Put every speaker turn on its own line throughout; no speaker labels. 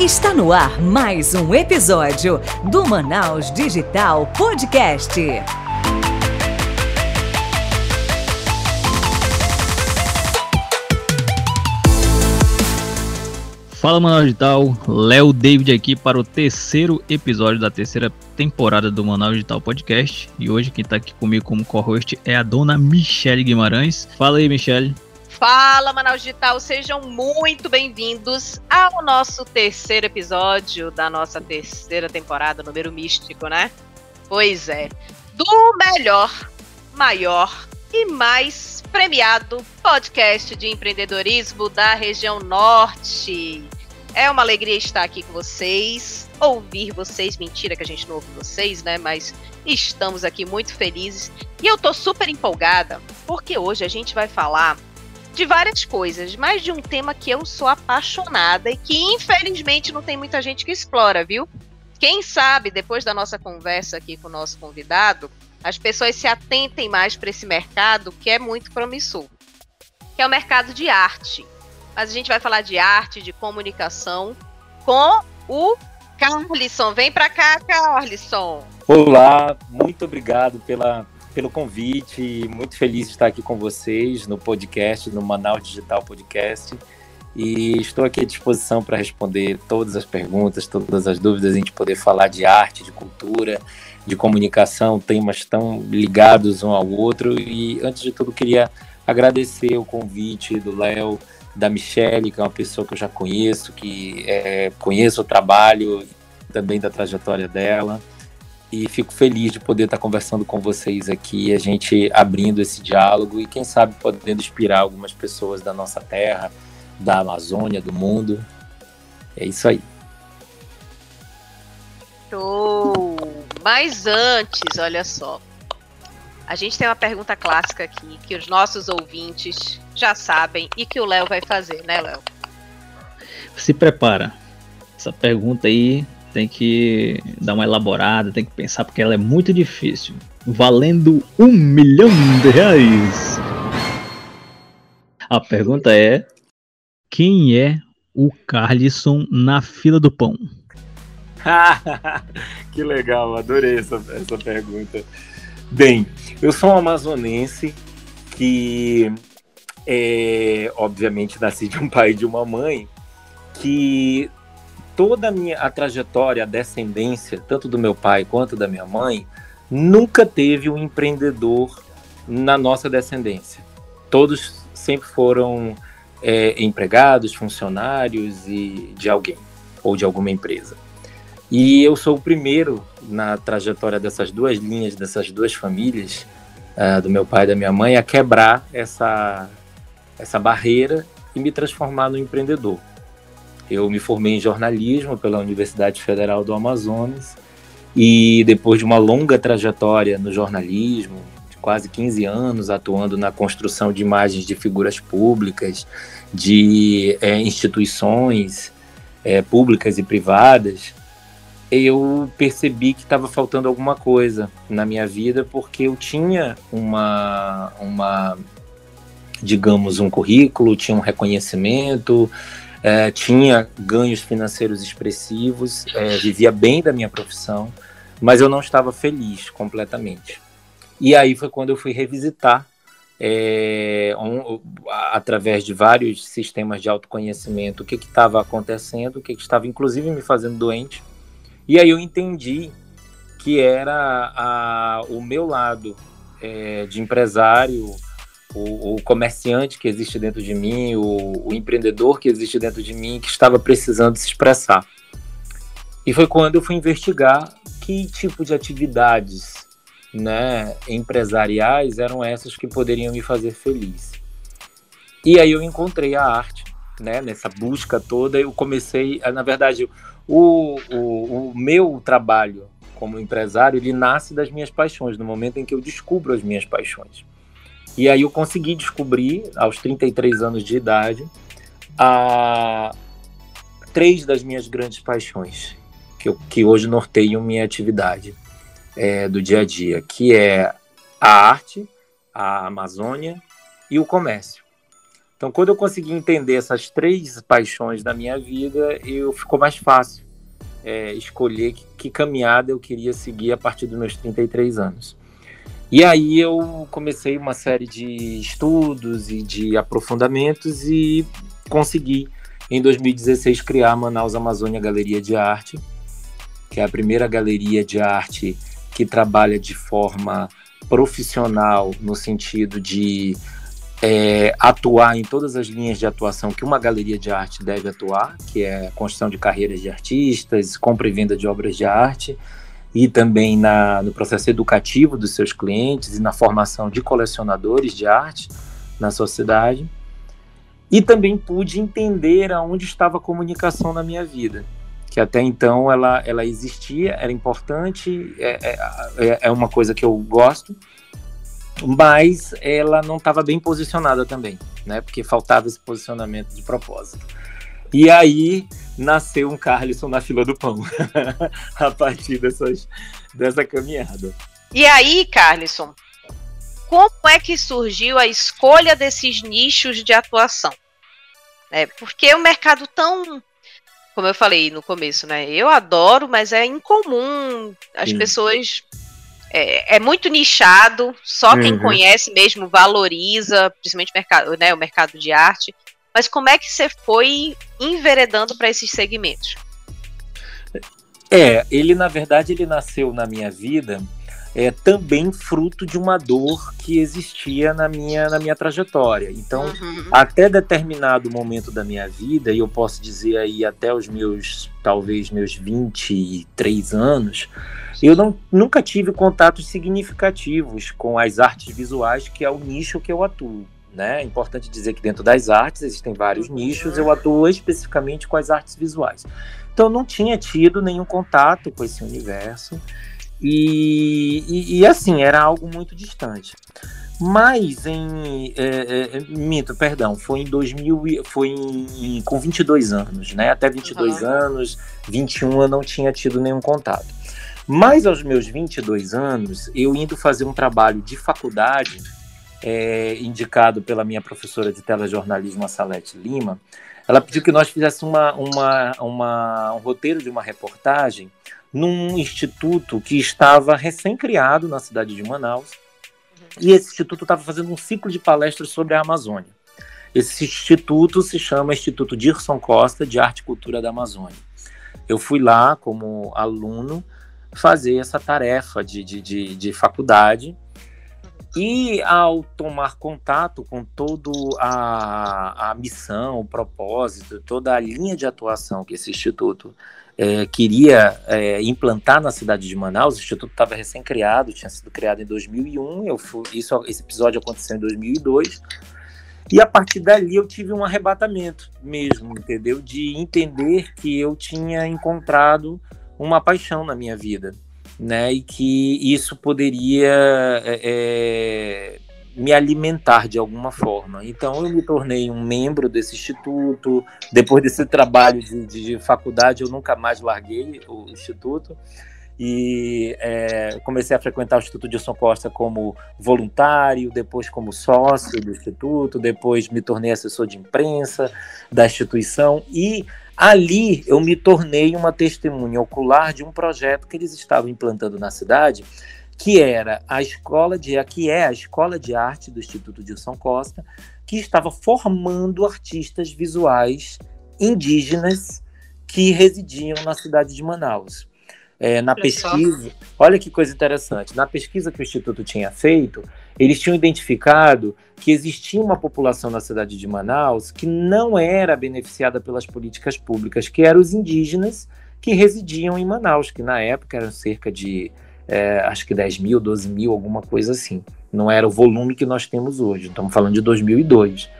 Está no ar mais um episódio do Manaus Digital Podcast.
Fala Manaus Digital, Léo David aqui para o terceiro episódio da terceira temporada do Manaus Digital Podcast. E hoje quem está aqui comigo como co-host é a dona Michele Guimarães. Fala aí, Michele.
Fala, Manaus Digital, sejam muito bem-vindos ao nosso terceiro episódio da nossa terceira temporada, número místico, né? Pois é, do melhor, maior e mais premiado podcast de empreendedorismo da região norte. É uma alegria estar aqui com vocês, ouvir vocês. Mentira que a gente não ouve vocês, né? Mas estamos aqui muito felizes. E eu tô super empolgada, porque hoje a gente vai falar de várias coisas, mas de um tema que eu sou apaixonada e que infelizmente não tem muita gente que explora, viu? Quem sabe depois da nossa conversa aqui com o nosso convidado, as pessoas se atentem mais para esse mercado que é muito promissor, que é o mercado de arte. Mas a gente vai falar de arte, de comunicação com o Carlisson. Vem para cá, Carlisson.
Olá, muito obrigado pela pelo convite. Muito feliz de estar aqui com vocês no podcast, no Manaus Digital Podcast. E estou aqui à disposição para responder todas as perguntas, todas as dúvidas, a gente poder falar de arte, de cultura, de comunicação, temas tão ligados um ao outro. E antes de tudo, queria agradecer o convite do Léo, da Michelle, que é uma pessoa que eu já conheço, que é, conheço o trabalho também da trajetória dela e fico feliz de poder estar conversando com vocês aqui, a gente abrindo esse diálogo e quem sabe podendo inspirar algumas pessoas da nossa terra, da Amazônia, do mundo. É isso aí.
Show! Mas antes, olha só. A gente tem uma pergunta clássica aqui que os nossos ouvintes já sabem e que o Léo vai fazer, né, Léo?
Se prepara. Essa pergunta aí tem que dar uma elaborada, tem que pensar, porque ela é muito difícil. Valendo um milhão de reais. A pergunta é: quem é o Carlisson na fila do pão?
que legal, adorei essa, essa pergunta. Bem, eu sou um amazonense que, é, obviamente, nasci de um pai e de uma mãe que toda a minha a trajetória, a descendência, tanto do meu pai quanto da minha mãe, nunca teve um empreendedor na nossa descendência. Todos sempre foram é, empregados, funcionários e de alguém ou de alguma empresa. E eu sou o primeiro na trajetória dessas duas linhas, dessas duas famílias, uh, do meu pai e da minha mãe, a quebrar essa, essa barreira e me transformar no empreendedor. Eu me formei em jornalismo pela Universidade Federal do Amazonas. E depois de uma longa trajetória no jornalismo, de quase 15 anos atuando na construção de imagens de figuras públicas, de é, instituições é, públicas e privadas, eu percebi que estava faltando alguma coisa na minha vida porque eu tinha uma, uma digamos, um currículo, tinha um reconhecimento, é, tinha ganhos financeiros expressivos, é, vivia bem da minha profissão, mas eu não estava feliz completamente. E aí foi quando eu fui revisitar, é, um, através de vários sistemas de autoconhecimento, o que estava acontecendo, o que estava inclusive me fazendo doente. E aí eu entendi que era a, o meu lado é, de empresário, o, o, comerciante que existe dentro de mim, o, o, empreendedor que existe dentro de mim, que estava precisando se expressar. E foi quando eu fui investigar que tipo de atividades né, empresariais eram essas que poderiam me fazer feliz. E aí eu encontrei a arte, né, nessa busca toda, eu comecei, na verdade, o, o, o meu trabalho como empresário, ele nasce das minhas paixões, no momento em que eu descubro as minhas paixões. E aí eu consegui descobrir, aos 33 anos de idade, a três das minhas grandes paixões, que, eu, que hoje norteiam minha atividade é, do dia a dia, que é a arte, a Amazônia e o comércio. Então, quando eu consegui entender essas três paixões da minha vida, eu ficou mais fácil é, escolher que, que, caminhada eu queria seguir a partir dos meus 33 anos. E aí eu comecei uma série de estudos e de aprofundamentos e consegui, em 2016, criar a Manaus Amazônia Galeria de Arte, que é a primeira galeria de arte que trabalha de forma profissional no sentido de é, atuar em todas as linhas de atuação que uma galeria de arte deve atuar, que é construção de carreiras de artistas, compra e venda de obras de arte, e também na, no processo educativo dos seus clientes e na formação de colecionadores de arte na sociedade. E também pude entender aonde estava a comunicação na minha vida, que até então ela, ela existia, era importante, é, é, é uma coisa que eu gosto, mas ela não estava bem posicionada também, né? Porque faltava esse posicionamento de propósito. E aí nasceu um Carlson na fila do pão, a partir dessas, dessa caminhada.
E aí, Carlson, como é que surgiu a escolha desses nichos de atuação? É, porque é um mercado tão como eu falei no começo, né? Eu adoro, mas é incomum as Sim. pessoas é, é, muito nichado, só quem uhum. conhece mesmo valoriza, principalmente o mercado, né, o mercado de arte. Mas como é que você foi enveredando para esses segmentos?
É, ele na verdade ele nasceu na minha vida é também fruto de uma dor que existia na minha, na minha trajetória. Então, uhum. até determinado momento da minha vida, e eu posso dizer aí até os meus, talvez meus 23 anos, eu não, nunca tive contatos significativos com as artes visuais, que é o nicho que eu atuo. Né? É importante dizer que dentro das artes existem vários nichos, eu atuo especificamente com as artes visuais. Então, eu não tinha tido nenhum contato com esse universo, e, e, e assim, era algo muito distante. Mas em. É, é, minto, perdão, foi em 2000. Foi em, com 22 anos, né? Até 22 uhum. anos, 21 eu não tinha tido nenhum contato. Mas aos meus 22 anos, eu indo fazer um trabalho de faculdade, é, indicado pela minha professora de telejornalismo, a Salete Lima, ela pediu que nós fizéssemos uma, uma, uma, um roteiro de uma reportagem num instituto que estava recém-criado na cidade de Manaus. E esse instituto estava fazendo um ciclo de palestras sobre a Amazônia. Esse instituto se chama Instituto Dirson Costa de Arte e Cultura da Amazônia. Eu fui lá como aluno fazer essa tarefa de, de, de, de faculdade. E ao tomar contato com toda a, a missão, o propósito, toda a linha de atuação que esse instituto é, queria é, implantar na cidade de Manaus, o instituto estava recém-criado, tinha sido criado em 2001, eu fui, isso, esse episódio aconteceu em 2002, e a partir dali eu tive um arrebatamento mesmo, entendeu? De entender que eu tinha encontrado uma paixão na minha vida, né? E que isso poderia é, é, me alimentar de alguma forma. Então eu me tornei um membro desse instituto. Depois desse trabalho de, de faculdade, eu nunca mais larguei o instituto e é, comecei a frequentar o Instituto Dilson Costa como voluntário, depois como sócio do Instituto, depois me tornei assessor de imprensa da instituição e ali eu me tornei uma testemunha ocular de um projeto que eles estavam implantando na cidade, que era a escola de que é a escola de arte do Instituto Dilson Costa, que estava formando artistas visuais indígenas que residiam na cidade de Manaus. É, na pesquisa, olha que coisa interessante. Na pesquisa que o Instituto tinha feito, eles tinham identificado que existia uma população na cidade de Manaus que não era beneficiada pelas políticas públicas, que eram os indígenas que residiam em Manaus, que na época eram cerca de é, acho que 10 mil, 12 mil, alguma coisa assim. Não era o volume que nós temos hoje, estamos falando de 2002.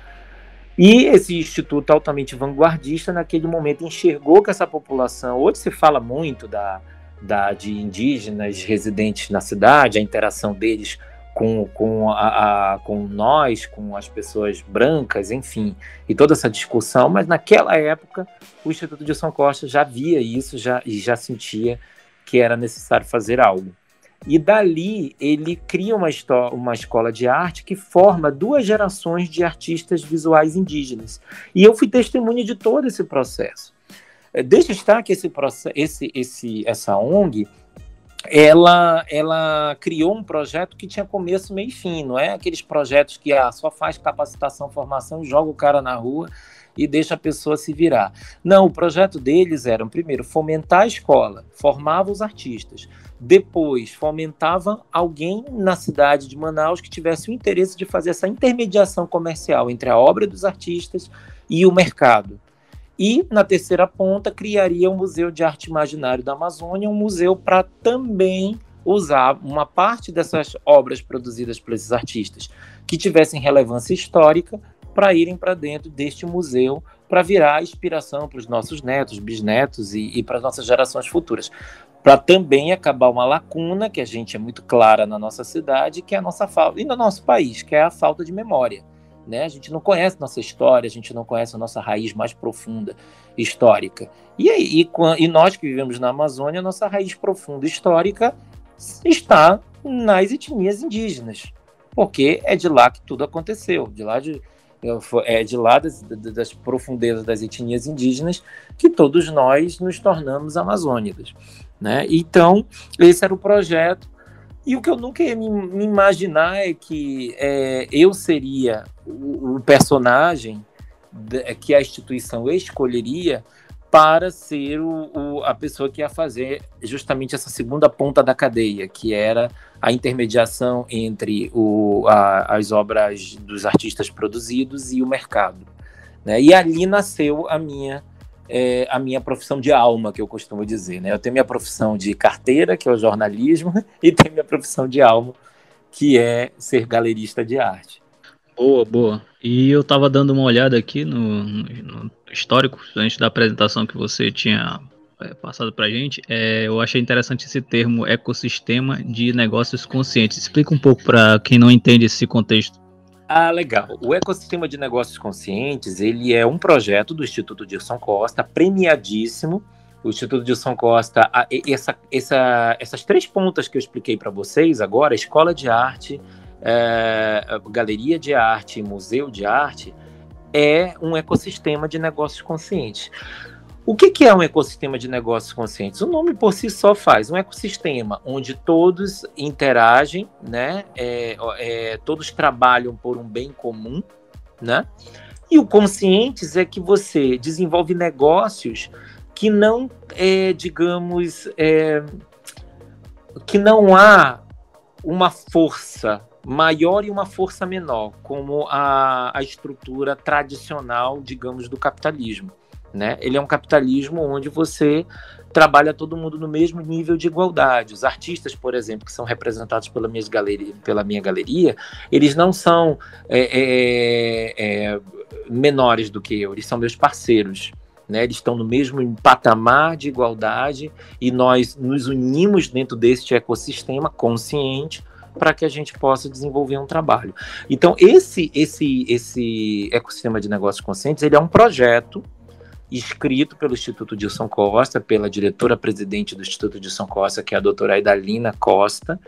E esse instituto altamente vanguardista, naquele momento, enxergou que essa população, hoje se fala muito da, da, de indígenas residentes na cidade, a interação deles com, com, a, a, com nós, com as pessoas brancas, enfim, e toda essa discussão, mas naquela época o Instituto de São Costa já via isso já, e já sentia que era necessário fazer algo. E dali ele cria uma, uma escola de arte que forma duas gerações de artistas visuais indígenas. E eu fui testemunha de todo esse processo. É, deixa estar que esse, esse, esse, essa ONG ela, ela criou um projeto que tinha começo, meio e fim, não é aqueles projetos que ah, só faz capacitação, formação, joga o cara na rua e deixa a pessoa se virar. Não, o projeto deles era, primeiro, fomentar a escola, formava os artistas. Depois, fomentava alguém na cidade de Manaus que tivesse o interesse de fazer essa intermediação comercial entre a obra dos artistas e o mercado. E, na terceira ponta, criaria o Museu de Arte Imaginário da Amazônia, um museu para também usar uma parte dessas obras produzidas por esses artistas que tivessem relevância histórica para irem para dentro deste museu para virar inspiração para os nossos netos, bisnetos e, e para as nossas gerações futuras. Para também acabar uma lacuna que a gente é muito clara na nossa cidade, que é a nossa falta, e no nosso país, que é a falta de memória. Né? A gente não conhece nossa história, a gente não conhece a nossa raiz mais profunda histórica. E, e, e nós que vivemos na Amazônia, nossa raiz profunda histórica está nas etnias indígenas, porque é de lá que tudo aconteceu, de lá de, é de lá das, das, profundezas das etnias indígenas que todos nós nos tornamos amazônicos. Né? Então, esse era o projeto. E o que eu nunca ia me, me imaginar é que é, eu seria o, o personagem que a instituição escolheria para ser o, o, a pessoa que ia fazer justamente essa segunda ponta da cadeia, que era a intermediação entre o, a, as obras dos artistas produzidos e o mercado. Né? E ali nasceu a minha, é, a minha profissão de alma, que eu costumo dizer. Né? Eu tenho minha profissão de carteira, que é o jornalismo, e tenho minha profissão de alma, que é ser galerista de arte.
Boa, boa. E eu estava dando uma olhada aqui no, no, histórico, antes da apresentação que você tinha é, passado para gente. É, eu achei interessante esse termo ecossistema de negócios conscientes. Explica um pouco para quem não entende esse contexto.
Ah, legal. O ecossistema de negócios conscientes ele é um projeto do Instituto Dilson Costa, premiadíssimo. O Instituto Dilson Costa, essa, essa, essas três pontas que eu expliquei para vocês agora, escola de arte, é, galeria de arte, museu de arte, é um ecossistema de negócios conscientes. O que, que, é um ecossistema de negócios conscientes? O nome por si só faz um ecossistema onde todos interagem, né? É, é, todos trabalham por um bem comum, né? E o conscientes é que você desenvolve negócios que não, é, digamos, é, que não há uma força maior e uma força menor, como a, a estrutura tradicional, digamos, do capitalismo. Né? Ele é um capitalismo onde você trabalha todo mundo no mesmo nível de igualdade. Os artistas, por exemplo, que são representados pela, minha galeria, pela minha galeria, eles não são é, é, é, menores do que eu, eles são meus parceiros. Né? Eles estão no mesmo patamar de igualdade e nós nos unimos dentro deste ecossistema consciente para que a gente possa desenvolver um trabalho. Então, esse, esse, esse ecossistema de negócios conscientes, ele é um projeto escrito pelo Instituto Dilson Costa, pela diretora-presidente do Instituto Dilson Costa, que é a doutora Aidalina Costa,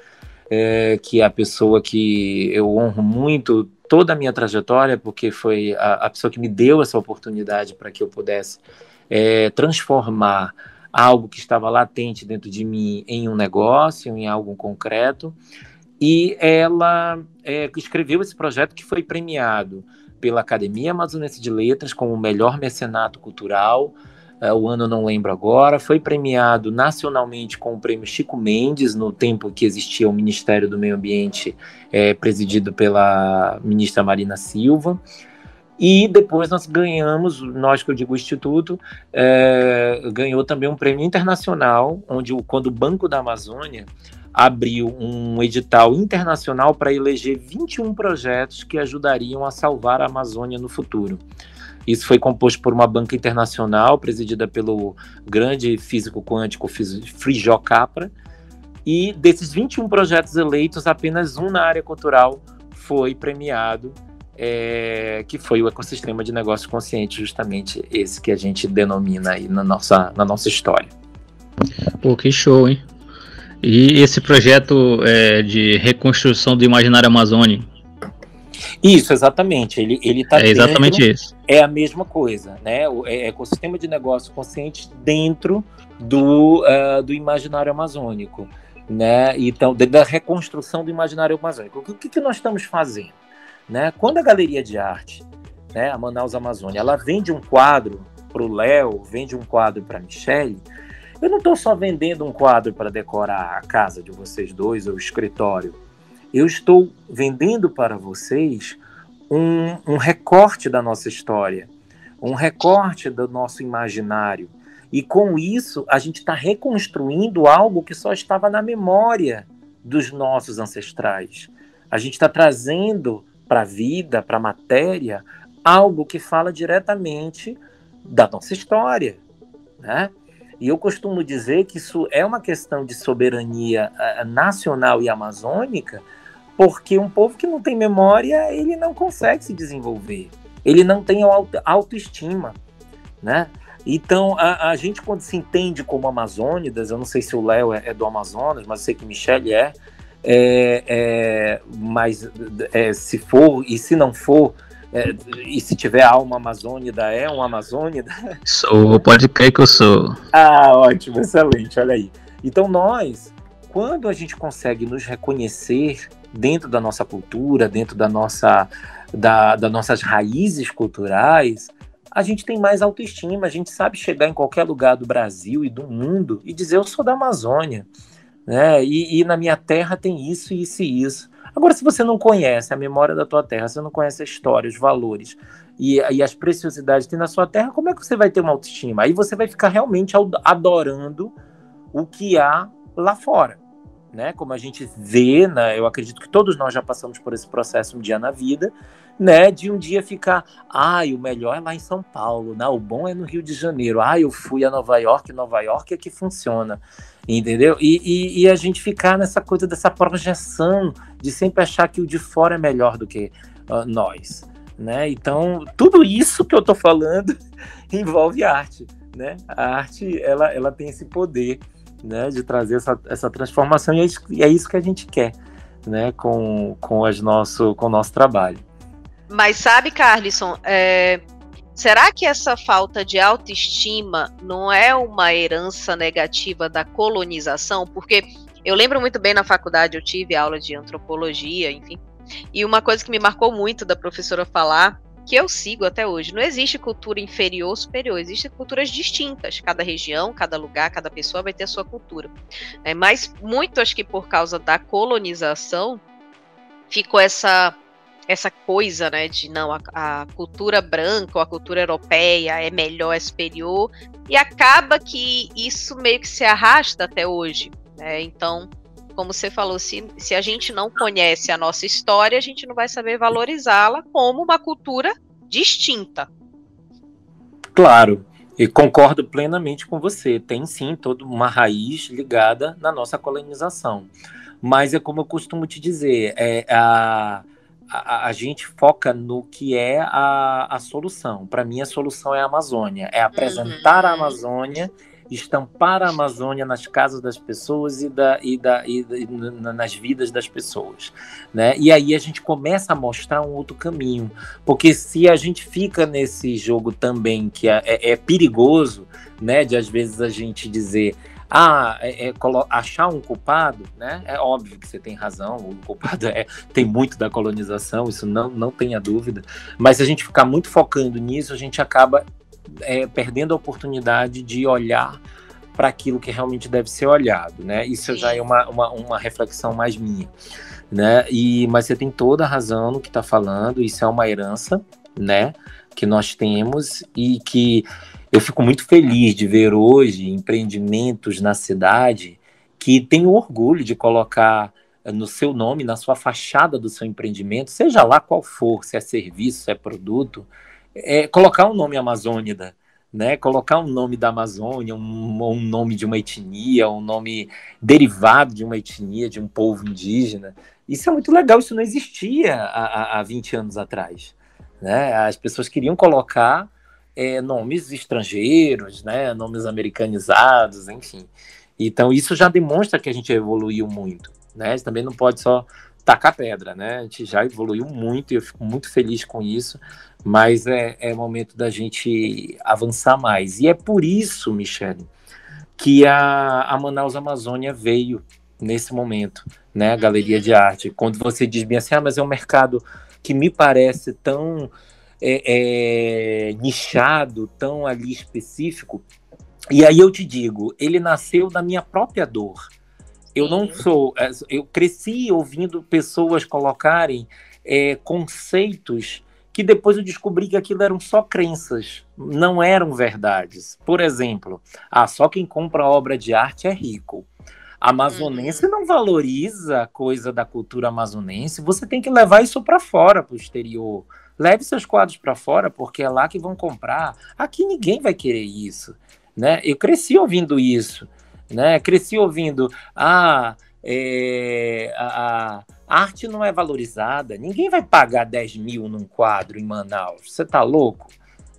é, que é a pessoa que eu honro muito toda a minha trajetória, porque foi a, a pessoa que me deu essa oportunidade para que eu pudesse é, transformar algo que estava latente dentro de mim em um negócio, em algo concreto. E ela é, escreveu esse projeto que foi premiado pela Academia Amazonense de Letras como o melhor mecenato cultural. Uh, o ano não lembro agora. Foi premiado nacionalmente com o prêmio Chico Mendes, no tempo que existia o Ministério do Meio Ambiente, é, presidido pela ministra Marina Silva. E depois nós ganhamos, nós que eu digo o Instituto, é, ganhou também um prêmio internacional, onde quando o Banco da Amazônia abriu um edital internacional para eleger 21 projetos que ajudariam a salvar a Amazônia no futuro. Isso foi composto por uma banca internacional presidida pelo grande físico quântico Frijo Capra. E desses 21 projetos eleitos, apenas um na área cultural foi premiado, é, que foi o ecossistema de negócio consciente, justamente esse que a gente denomina aí na nossa, na nossa história.
Pô, que show, hein? E esse projeto é, de reconstrução do imaginário amazônico?
Isso, exatamente. Ele ele está
é exatamente dentro, isso.
É a mesma coisa, né? O é, ecossistema de negócio consciente dentro do, uh, do imaginário amazônico, né? Então, da reconstrução do imaginário amazônico. O que, que nós estamos fazendo, né? Quando a galeria de arte, né, a Manaus Amazônia, ela vende um quadro para o Léo, vende um quadro para a Michelle, eu não estou só vendendo um quadro para decorar a casa de vocês dois ou o escritório. Eu estou vendendo para vocês um, um recorte da nossa história, um recorte do nosso imaginário. E com isso, a gente está reconstruindo algo que só estava na memória dos nossos ancestrais. A gente está trazendo para a vida, para a matéria, algo que fala diretamente da nossa história, né? E eu costumo dizer que isso é uma questão de soberania uh, nacional e amazônica, porque um povo que não tem memória, ele não consegue se desenvolver. Ele não tem auto, autoestima, né? Então, a, a, gente quando se entende como amazônidas, eu não sei se o Léo é, é, do Amazonas, mas eu sei que Michele é, é, é mas é, se for e se não for, é, e se tiver alma amazônida, é um amazônida?
Sou, pode crer que eu sou.
Ah, ótimo, excelente, olha aí. Então nós, quando a gente consegue nos reconhecer dentro da nossa cultura, dentro da nossa, da, das nossas raízes culturais, a gente tem mais autoestima, a gente sabe chegar em qualquer lugar do Brasil e do mundo e dizer eu sou da Amazônia, né? E, e na minha terra tem isso, isso e isso. Agora, se você não conhece a memória da tua terra, você não conhece a história, os valores e, e as preciosidades que tem na sua terra, como é que você vai ter uma autoestima? Aí você vai ficar realmente adorando o que há lá fora. Né? Como a gente vê, né? eu acredito que todos nós já passamos por esse processo um dia na vida, né? De um dia ficar, ai, o melhor é lá em São Paulo, né? o bom é no Rio de Janeiro, ai, eu fui a Nova York, Nova York é que funciona entendeu? E, e, e, a gente ficar nessa coisa dessa projeção de sempre achar que o de fora é melhor do que uh, nós, né? Então, tudo isso que eu estou falando envolve arte, né? A arte, ela, ela tem esse poder, né? De trazer essa, essa transformação e é, isso, e é isso que a gente quer, né? Com, com, as nosso, com o nosso trabalho.
Mas sabe, Carlisson, é, Será que essa falta de autoestima não é uma herança negativa da colonização? Porque eu lembro muito bem na faculdade, eu tive aula de antropologia, enfim, e uma coisa que me marcou muito da professora falar, que eu sigo até hoje, não existe cultura inferior ou superior, existem culturas distintas. Cada região, cada lugar, cada pessoa vai ter a sua cultura. É, mas muito, acho que por causa da colonização, ficou essa essa coisa, né, de não, a, a, cultura branca ou a cultura europeia é melhor, é superior, e acaba que isso meio que se arrasta até hoje, né, então, como você falou, se, se a gente não conhece a nossa história, a gente não vai saber valorizá-la como uma cultura distinta.
Claro, e concordo plenamente com você, tem sim toda uma raiz ligada na nossa colonização, mas é como eu costumo te dizer, é a a, a, gente foca no que é a, a solução. Para mim, a solução é a Amazônia. É apresentar uhum. a Amazônia, estampar a Amazônia nas casas das pessoas e, da, e, da, e, e nas vidas das pessoas. Né? E aí a gente começa a mostrar um outro caminho. Porque se a gente fica nesse jogo também, que é, é, é perigoso, né, de às vezes a gente dizer ah, é, é, achar um culpado, né? É óbvio que você tem razão, o culpado é, tem muito da colonização, isso não, não tenha dúvida. Mas se a gente ficar muito focando nisso, a gente acaba é, perdendo a oportunidade de olhar para aquilo que realmente deve ser olhado, né? Isso já é uma, uma, uma reflexão mais minha, né? E, mas você tem toda a razão no que está falando, isso é uma herança, né? Que nós temos e que eu fico muito feliz de ver hoje empreendimentos na cidade que têm orgulho de colocar eh, no seu nome, na sua fachada do seu empreendimento, seja lá qual for, se é serviço, se é produto, é colocar o um nome Amazônida, né? Colocar um nome da Amazônia, um, um, nome de uma etnia, um nome derivado de uma etnia, de um povo indígena. Isso é muito legal, isso não existia há, há 20 anos atrás. Né? As pessoas queriam colocar é, nomes estrangeiros, né, nomes americanizados, enfim. Então isso já demonstra que a gente evoluiu muito, né? Você também não pode só tacar pedra, né? A gente já evoluiu muito e eu fico muito feliz com isso, mas é, é momento da gente avançar mais. E é por isso, Michele, que a, a Manaus Amazônia veio nesse momento, né? A Galeria de Arte. Quando você diz bem assim, ah, mas é um mercado que me parece tão é, é, nichado, tão ali específico. E aí eu te digo, ele nasceu da minha própria dor. Eu não sou, é, eu cresci ouvindo pessoas colocarem é, conceitos que depois eu descobri que aquilo eram só crenças, não eram verdades. Por exemplo, ah, só quem compra obra de arte é rico. A amazonense uhum. não valoriza a coisa da cultura amazonense. Você tem que levar isso para fora, para o exterior. Leve seus quadros para fora, porque é lá que vão comprar. Aqui ninguém vai querer isso, né? Eu cresci ouvindo isso, né? Cresci ouvindo, ah, é, a, a, arte não é valorizada. Ninguém vai pagar 10 mil num quadro em Manaus. Você tá louco,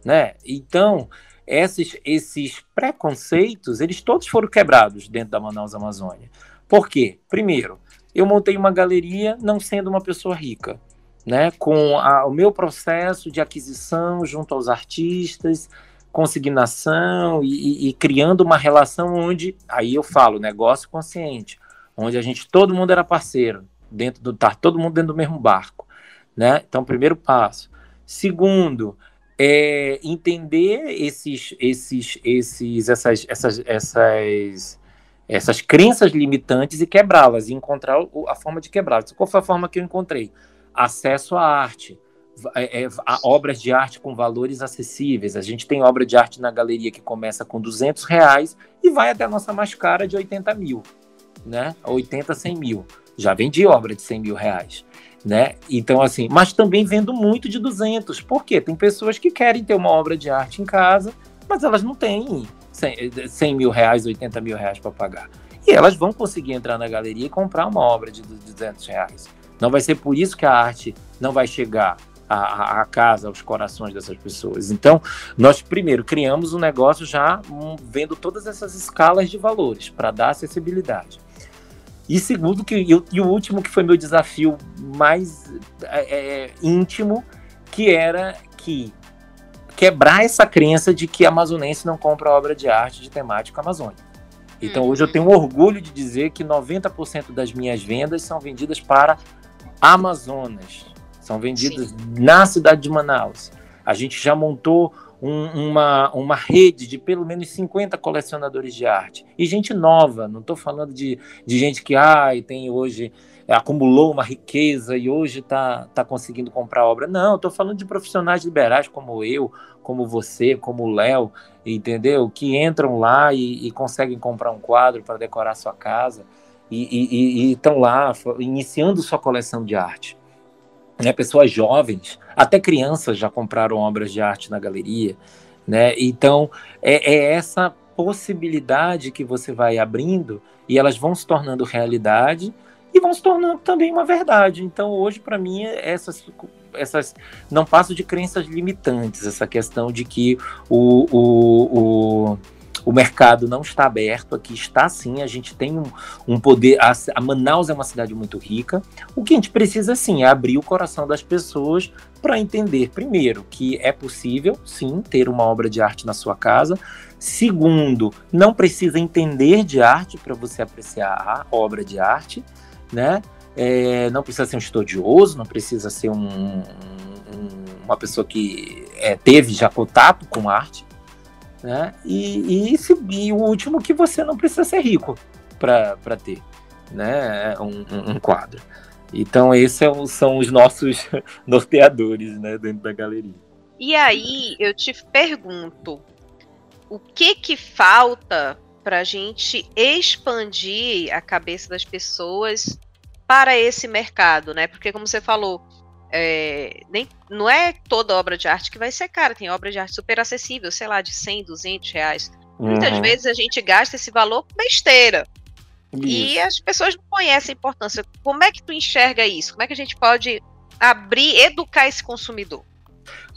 né? Então, esses, esses preconceitos, eles todos foram quebrados dentro da Manaus Amazônia. Por quê? Primeiro, eu montei uma galeria não sendo uma pessoa rica né, com a, o meu processo de aquisição junto aos artistas, consignação e, e, e, criando uma relação onde, aí eu falo, negócio consciente, onde a gente, todo mundo era parceiro, dentro do, tá todo mundo dentro do mesmo barco, né? Então, primeiro passo. Segundo, é entender esses, esses, esses, essas, essas, essas, essas crenças limitantes e quebrá-las, e encontrar a forma de quebrá-las. Qual foi a forma que eu encontrei? Acesso à arte, é, é, a obras de arte com valores acessíveis. A gente tem obra de arte na galeria que começa com 200 reais e vai até a nossa mais cara de 80 mil, né? 80, 100 mil. Já vendi obra de 100 mil reais, né? Então, assim, mas também vendo muito de 200. Por quê? Tem pessoas que querem ter uma obra de arte em casa, mas elas não têm 100, 100 mil reais, 80 mil reais para pagar. E elas vão conseguir entrar na galeria e comprar uma obra de 200 reais. Não vai ser por isso que a arte não vai chegar à, à casa, aos corações dessas pessoas. Então, nós primeiro criamos um negócio já um, vendo todas essas escalas de valores para dar acessibilidade. E segundo, que, e, e, o último que foi meu desafio mais é, é, íntimo, que era que quebrar essa crença de que amazonense não compra obra de arte de temática amazônica. Então hoje eu uhum. tenho orgulho de dizer que 90% das minhas vendas são vendidas para Amazonas. São vendidas Sim. na cidade de Manaus. A gente já montou um, uma, uma rede de pelo menos 50 colecionadores de arte. E gente nova, não estou falando de, de gente que ah, tem hoje acumulou uma riqueza e hoje está tá conseguindo comprar obra. Não, estou falando de profissionais liberais como eu, como você, como o Léo, entendeu? Que entram lá e, e conseguem comprar um quadro para decorar sua casa e estão lá iniciando sua coleção de arte. Né, pessoas jovens, até crianças já compraram obras de arte na galeria. Né? Então, é, é essa possibilidade que você vai abrindo e elas vão se tornando realidade e vão se tornando também uma verdade. Então, hoje, para mim, essas, essas não passo de crenças limitantes, essa questão de que o, o, o o mercado não está aberto aqui, está sim, a gente tem um, um poder, a, a, Manaus é uma cidade muito rica, o que a gente precisa sim é abrir o coração das pessoas para entender, primeiro, que é possível sim ter uma obra de arte na sua casa, segundo, não precisa entender de arte para você apreciar a obra de arte, né? É, não precisa ser um estudioso, não precisa ser um, um, uma pessoa que é, teve já contato com arte, né? E, e, e, o último que você não precisa ser rico para ter né? Um, um, um, quadro. Então esses é são os nossos norteadores né? dentro da galeria.
E aí eu te pergunto, o que que falta para a gente expandir a cabeça das pessoas para esse mercado, né? Porque como você falou, é, nem, não é toda obra de arte que vai ser cara, tem obra de arte super acessível, sei lá, de 100, 200 reais. Uhum. Muitas vezes a gente gasta esse valor com besteira. Isso. E as pessoas não conhecem a importância. Como é que tu enxerga isso? Como é que a gente pode abrir, educar esse consumidor?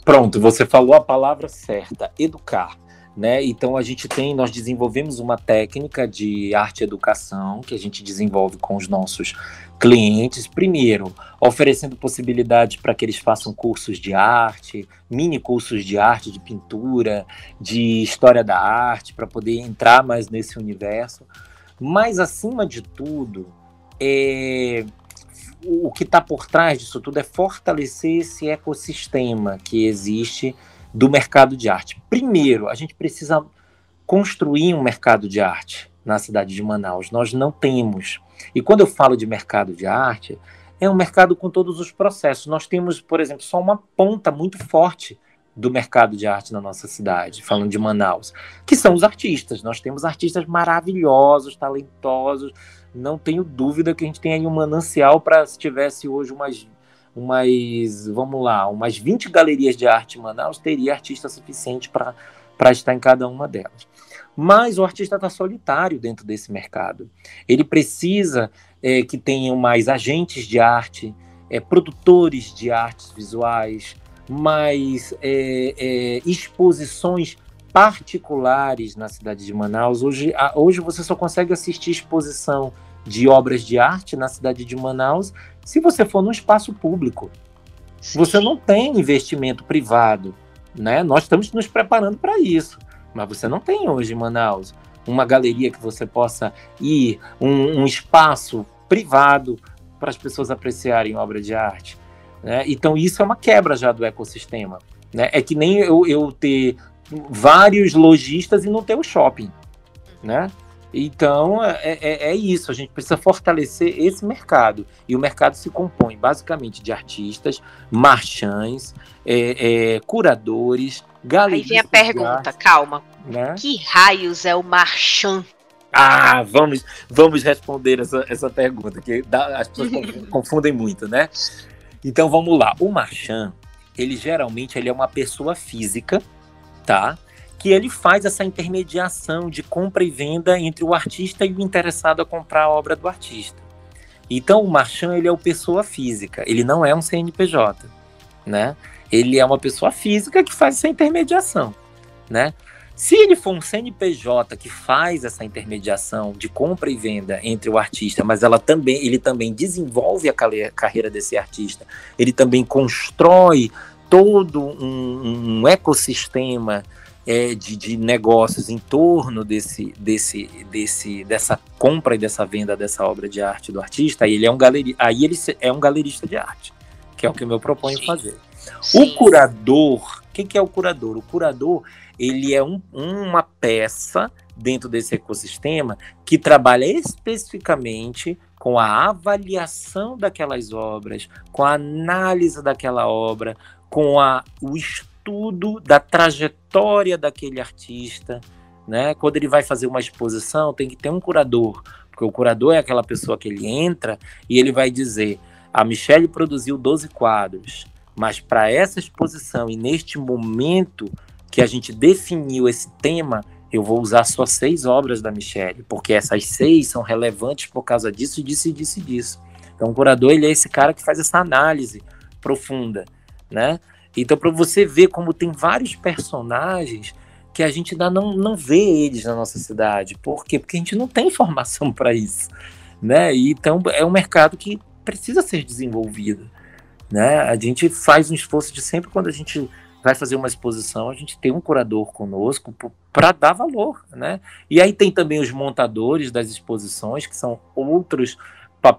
Pronto, você falou a palavra certa, educar. Né? Então a gente tem, nós desenvolvemos uma técnica de arte educação que a gente desenvolve com os nossos clientes, primeiro, oferecendo possibilidade para que eles façam cursos de arte, mini cursos de arte, de pintura, de história da arte, para poder entrar mais nesse universo. Mas, acima de tudo, é, o que está por trás disso tudo é fortalecer esse ecossistema que existe do mercado de arte. Primeiro, a gente precisa construir um mercado de arte na cidade de Manaus. Nós não temos. E quando eu falo de mercado de arte, é um mercado com todos os processos. Nós temos, por exemplo, só uma ponta muito forte do mercado de arte na nossa cidade, falando de Manaus, que são os artistas. Nós temos artistas maravilhosos, talentosos. Não tenho dúvida que a gente tem aí um manancial para se tivesse hoje umas umas, vamos lá, umas 20 galerias de arte em Manaus, teria artista suficiente para estar em cada uma delas. Mas o artista está solitário dentro desse mercado. Ele precisa é, que tenham mais agentes de arte, é, produtores de artes visuais, mais é, é exposições particulares na cidade de Manaus. Hoje, hoje você só consegue assistir exposição de obras de arte na cidade de Manaus se você for num espaço público. Você não tem investimento privado, né? Nós estamos nos preparando para isso, mas você não tem hoje em Manaus uma galeria que você possa ir, um, um espaço privado para as pessoas apreciarem obra de arte. Né? Então isso é uma quebra já do ecossistema. Né? É que nem eu, eu ter vários lojistas e não ter o um shopping. Né? Então, é, é, é, isso, a gente precisa fortalecer esse mercado. E o mercado se compõe basicamente de artistas, marchands, é, é, curadores, galeristas.
Aí vem a pergunta, calma. Né? Que raios é o marchand?
Ah, vamos, vamos responder essa, essa pergunta, que dá, as pessoas confundem muito, né? Então vamos lá. O marchand, ele geralmente ele é uma pessoa física, tá? Que ele faz essa intermediação de compra e venda entre o artista e o interessado a comprar a obra do artista. Então, o marchand ele é o pessoa física, ele não é um CNPJ, né? Ele é uma pessoa física que faz essa intermediação, né? Se ele for um CNPJ que faz essa intermediação de compra e venda entre o artista, mas ela também, ele também desenvolve a carreira desse artista, ele também constrói todo um, um ecossistema é, de, de negócios em torno desse, desse, desse, dessa compra e dessa venda dessa obra de arte do artista, aí ele é um galeri, aí ele é um galerista de arte, que é o que eu me proponho Sim. fazer. Sim. O curador, o que, que é o curador? O curador ele é um, uma peça dentro desse ecossistema que trabalha especificamente com a avaliação daquelas obras, com a análise daquela obra, com a, o estudo estudo da trajetória daquele artista, né? Quando ele vai fazer uma exposição, tem que ter um curador, porque o curador é aquela pessoa que ele entra e ele vai dizer: a Michelle produziu 12 quadros, mas para essa exposição e neste momento que a gente definiu esse tema, eu vou usar só seis obras da Michelle, porque essas seis são relevantes por causa disso, disso, disso e disso. Então, o curador ele é esse cara que faz essa análise profunda, né? Então, para você ver como tem vários personagens que a gente ainda não, não vê eles na nossa cidade. Por quê? Porque a gente não tem informação para isso. Né? Então, é um mercado que precisa ser desenvolvido. Né? A gente faz um esforço de sempre quando a gente vai fazer uma exposição, a gente tem um curador conosco para dar valor, né? E aí tem também os montadores das exposições, que são outros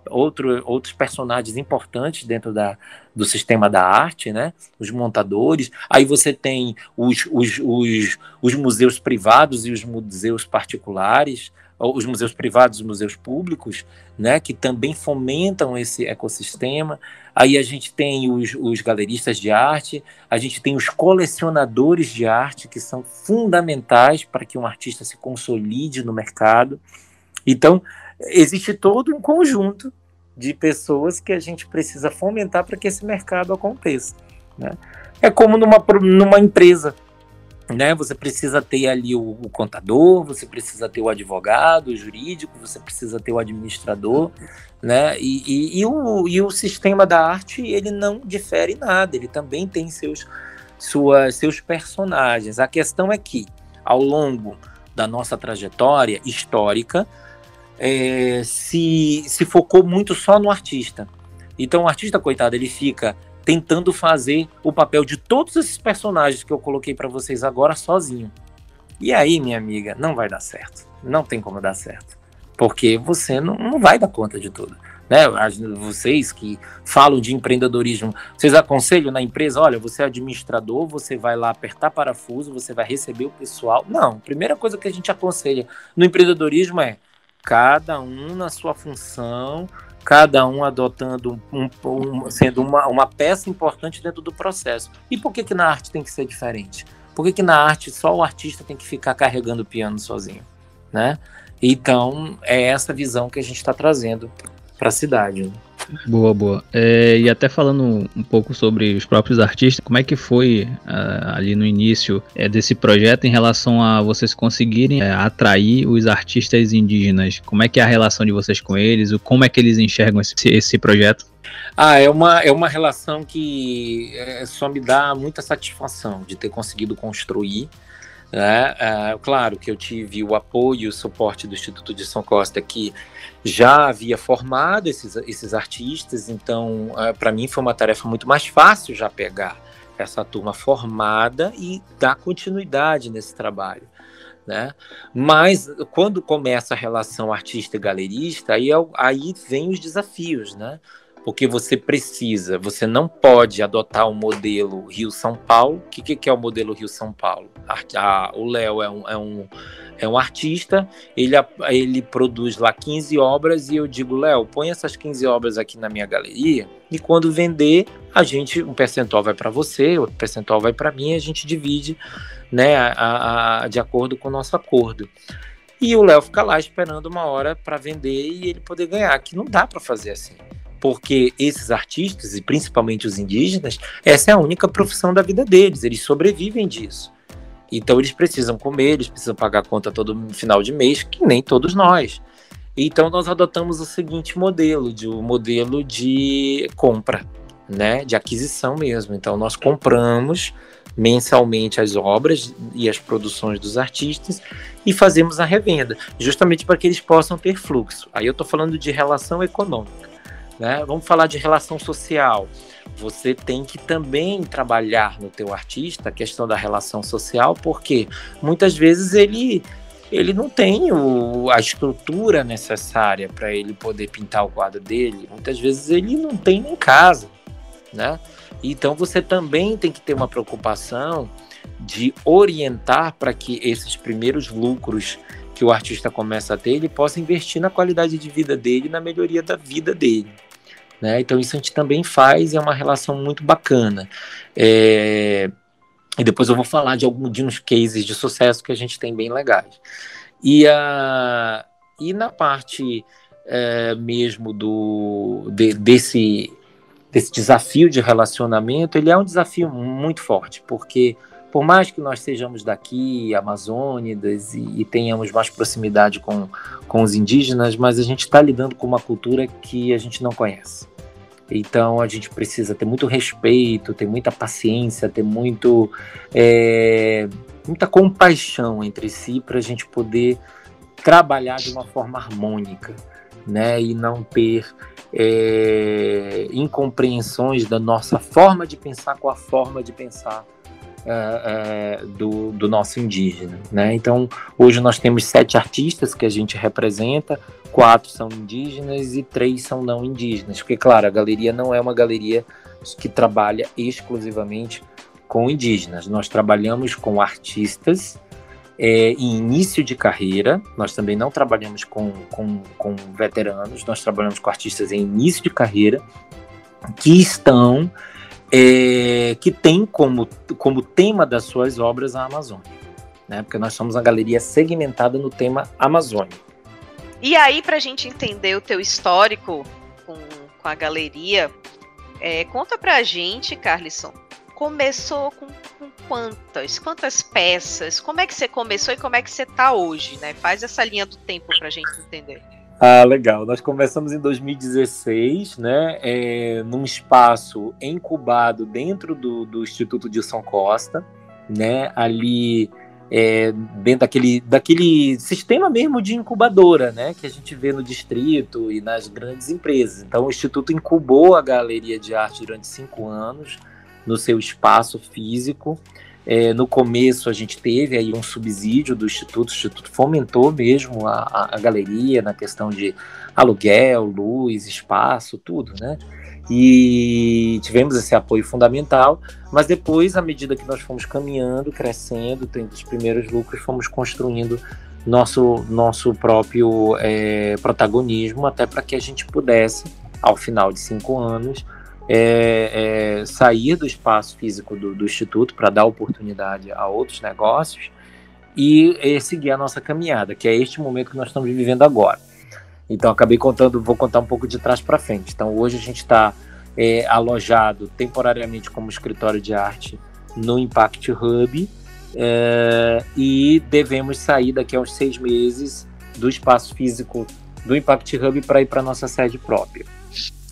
outro, outros personagens importantes dentro da, do sistema da arte, né? Os montadores. Aí você tem os, os, os, os museus privados e os museus particulares, os museus privados e museus públicos, né? Que também fomentam esse ecossistema. Aí a gente tem os, os galeristas de arte, a gente tem os colecionadores de arte, que são fundamentais para que um artista se consolide no mercado. Então, existe todo um conjunto de pessoas que a gente precisa fomentar para que esse mercado aconteça. Né? É como numa, numa empresa. Né? Você precisa ter ali o, o, contador, você precisa ter o advogado, o jurídico, você precisa ter o administrador, né? E, e, e, o, e o sistema da arte ele não difere nada, ele também tem seus, seus personagens. A questão é que ao longo da nossa trajetória histórica, é, se, se focou muito só no artista. Então o artista, coitado, ele fica tentando fazer o papel de todos esses personagens que eu coloquei para vocês agora sozinho. E aí, minha amiga, não vai dar certo. Não tem como dar certo. Porque você não, não vai dar conta de tudo. Né? Vocês que falam de empreendedorismo, vocês aconselham na empresa, olha, você é administrador, você vai lá apertar parafuso, você vai receber o pessoal. Não, a primeira coisa que a gente aconselha no empreendedorismo é cada um na sua função, cada um adotando um, um, sendo uma, uma peça importante dentro do processo. E por que, que na arte tem que ser diferente? Por que, que na arte só o artista tem que ficar carregando o piano sozinho? Né? Então, é essa visão que a gente está trazendo para a cidade. Né?
Boa, boa. É, e até falando um pouco sobre os próprios artistas, como é que foi uh, ali no início é, desse projeto em relação a vocês conseguirem é, atrair os artistas indígenas? Como é que é a relação de vocês com eles? Como é que eles enxergam esse, esse projeto?
Ah, é uma, é uma relação que é, só me dá muita satisfação de ter conseguido construir. Né? É, claro que eu tive o apoio e o suporte do Instituto de São Costa, que já havia formado esses, esses artistas, então é, para mim foi uma tarefa muito mais fácil já pegar essa turma formada e dar continuidade nesse trabalho. Né? Mas quando começa a relação artista galerista, aí, é aí vem os desafios, né? Porque você precisa, você não pode adotar o modelo Rio-São Paulo. O que, que é o modelo Rio-São Paulo? A, a, o Léo é um, é, um, é um artista, ele, ele produz lá 15 obras e eu digo, Léo, põe essas 15 obras aqui na minha galeria e quando vender, a gente, um percentual vai para você, outro percentual vai para mim, a gente divide né, a, a, de acordo com o nosso acordo. E o Léo fica lá esperando uma hora para vender e ele poder ganhar, que não dá para fazer assim porque esses artistas, e principalmente os indígenas, essa é a única profissão da vida deles, eles sobrevivem disso. Então eles precisam comer, eles precisam pagar conta todo final de mês, que nem todos nós. Então nós adotamos o seguinte modelo, de um modelo de compra, né, de aquisição mesmo. Então nós compramos mensalmente as obras e as produções dos artistas e fazemos a revenda, justamente para que eles possam ter fluxo. Aí eu estou falando de relação econômica. Né? Vamos falar de relação social. Você tem que também trabalhar no teu artista a questão da relação social, porque muitas vezes ele ele não tem o, a estrutura necessária para ele poder pintar o quadro dele. Muitas vezes ele não tem nem casa, né? Então você também tem que ter uma preocupação de orientar para que esses primeiros lucros que o artista começa a ter, ele possa investir na qualidade de vida dele, na melhoria da vida dele. Né? Então isso a gente também faz e é uma relação muito bacana. É... E depois eu vou falar de alguns de uns cases de sucesso que a gente tem bem legais. E, a... e na parte é, mesmo do, de, desse, desse desafio de relacionamento, ele é um desafio muito forte, porque por mais que nós sejamos daqui, amazônidas, e, e tenhamos mais proximidade com, com os indígenas, mas a gente está lidando com uma cultura que a gente não conhece. Então a gente precisa ter muito respeito, ter muita paciência, ter muito, é, muita compaixão entre si para a gente poder trabalhar de uma forma harmônica, né? E não ter é, incompreensões da nossa forma de pensar com a forma de pensar é, é, do, do, nosso indígena. Né? Então, hoje nós temos sete artistas que a gente representa, quatro são indígenas e três são não indígenas, porque, claro, a galeria não é uma galeria que trabalha exclusivamente com indígenas. Nós trabalhamos com artistas é, em início de carreira, nós também não trabalhamos com, com, com veteranos, nós trabalhamos com artistas em início de carreira que estão é, que tem como, como tema das suas obras a Amazônia, né? Porque nós somos uma galeria segmentada no tema Amazônia.
E aí, para a gente entender o teu histórico com, com a galeria, é, conta para a gente, Carlisson, começou com, com, quantas? Quantas peças? Como é que você começou e como é que você está hoje, né? Faz essa linha do tempo para a gente entender.
Ah, legal. Nós começamos em 2016, né, é, num espaço incubado dentro do, do Instituto Dilson Costa, né, ali é, dentro daquele, daquele sistema mesmo de incubadora, né, que a gente vê no distrito e nas grandes empresas. Então, o Instituto incubou a Galeria de Arte durante cinco anos no seu espaço físico. É, no começo, a gente teve aí um subsídio do Instituto, o Instituto fomentou mesmo a, a, a galeria na questão de aluguel, luz, espaço, tudo, né? e tivemos esse apoio fundamental, mas depois, à medida que nós fomos caminhando, crescendo, tendo os primeiros lucros, fomos construindo nosso, nosso próprio é, protagonismo, até para que a gente pudesse, ao final de cinco anos, é, é, sair do espaço físico do, do Instituto para dar oportunidade a outros negócios e, e seguir a nossa caminhada, que é este momento que nós estamos vivendo agora. Então acabei contando, vou contar um pouco de trás para frente. Então hoje a gente está é, alojado temporariamente como escritório de arte no Impact Hub é, e devemos sair daqui a uns seis meses do espaço físico do Impact Hub para ir para nossa sede própria.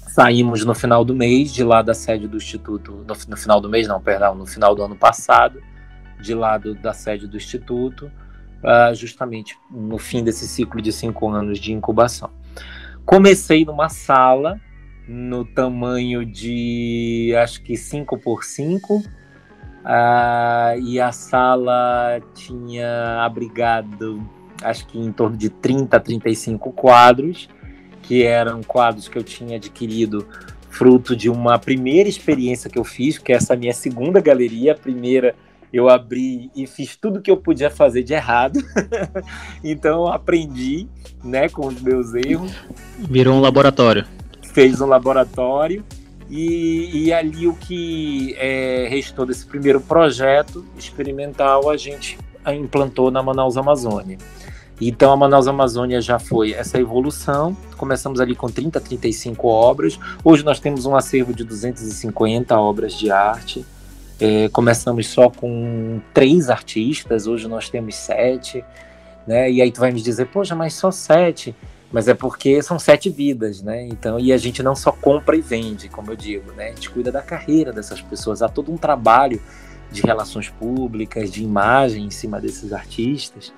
Saímos no final do mês de lá da sede do Instituto, no, no final do mês não, perdão, no final do ano passado, de lado da sede do Instituto, uh, justamente no fim desse ciclo de cinco anos de incubação. Comecei numa sala no tamanho de acho que 5 por 5 uh, e a sala tinha abrigado acho que em torno de 30 a 35 quadros, que eram quadros que eu tinha adquirido fruto de uma primeira experiência que eu fiz, que é essa minha segunda galeria, a primeira eu abri e fiz tudo que eu podia fazer de errado. então eu aprendi, né, com os meus erros.
Virou um laboratório.
Fez um laboratório e, e ali o que é, restou desse primeiro projeto experimental a gente implantou na Manaus Amazônia. Então a Manaus Amazônia já foi essa evolução. Começamos ali com 30, 35 obras. Hoje nós temos um acervo de 250 obras de arte é, começamos só com três artistas, hoje nós temos sete, né? E aí tu vai me dizer, poxa, mas só sete. Mas é porque são sete vidas, né? Então, e a gente não só compra e vende, como eu digo, né? A gente cuida da carreira dessas pessoas. Há todo um trabalho de relações públicas, de imagem em cima desses artistas,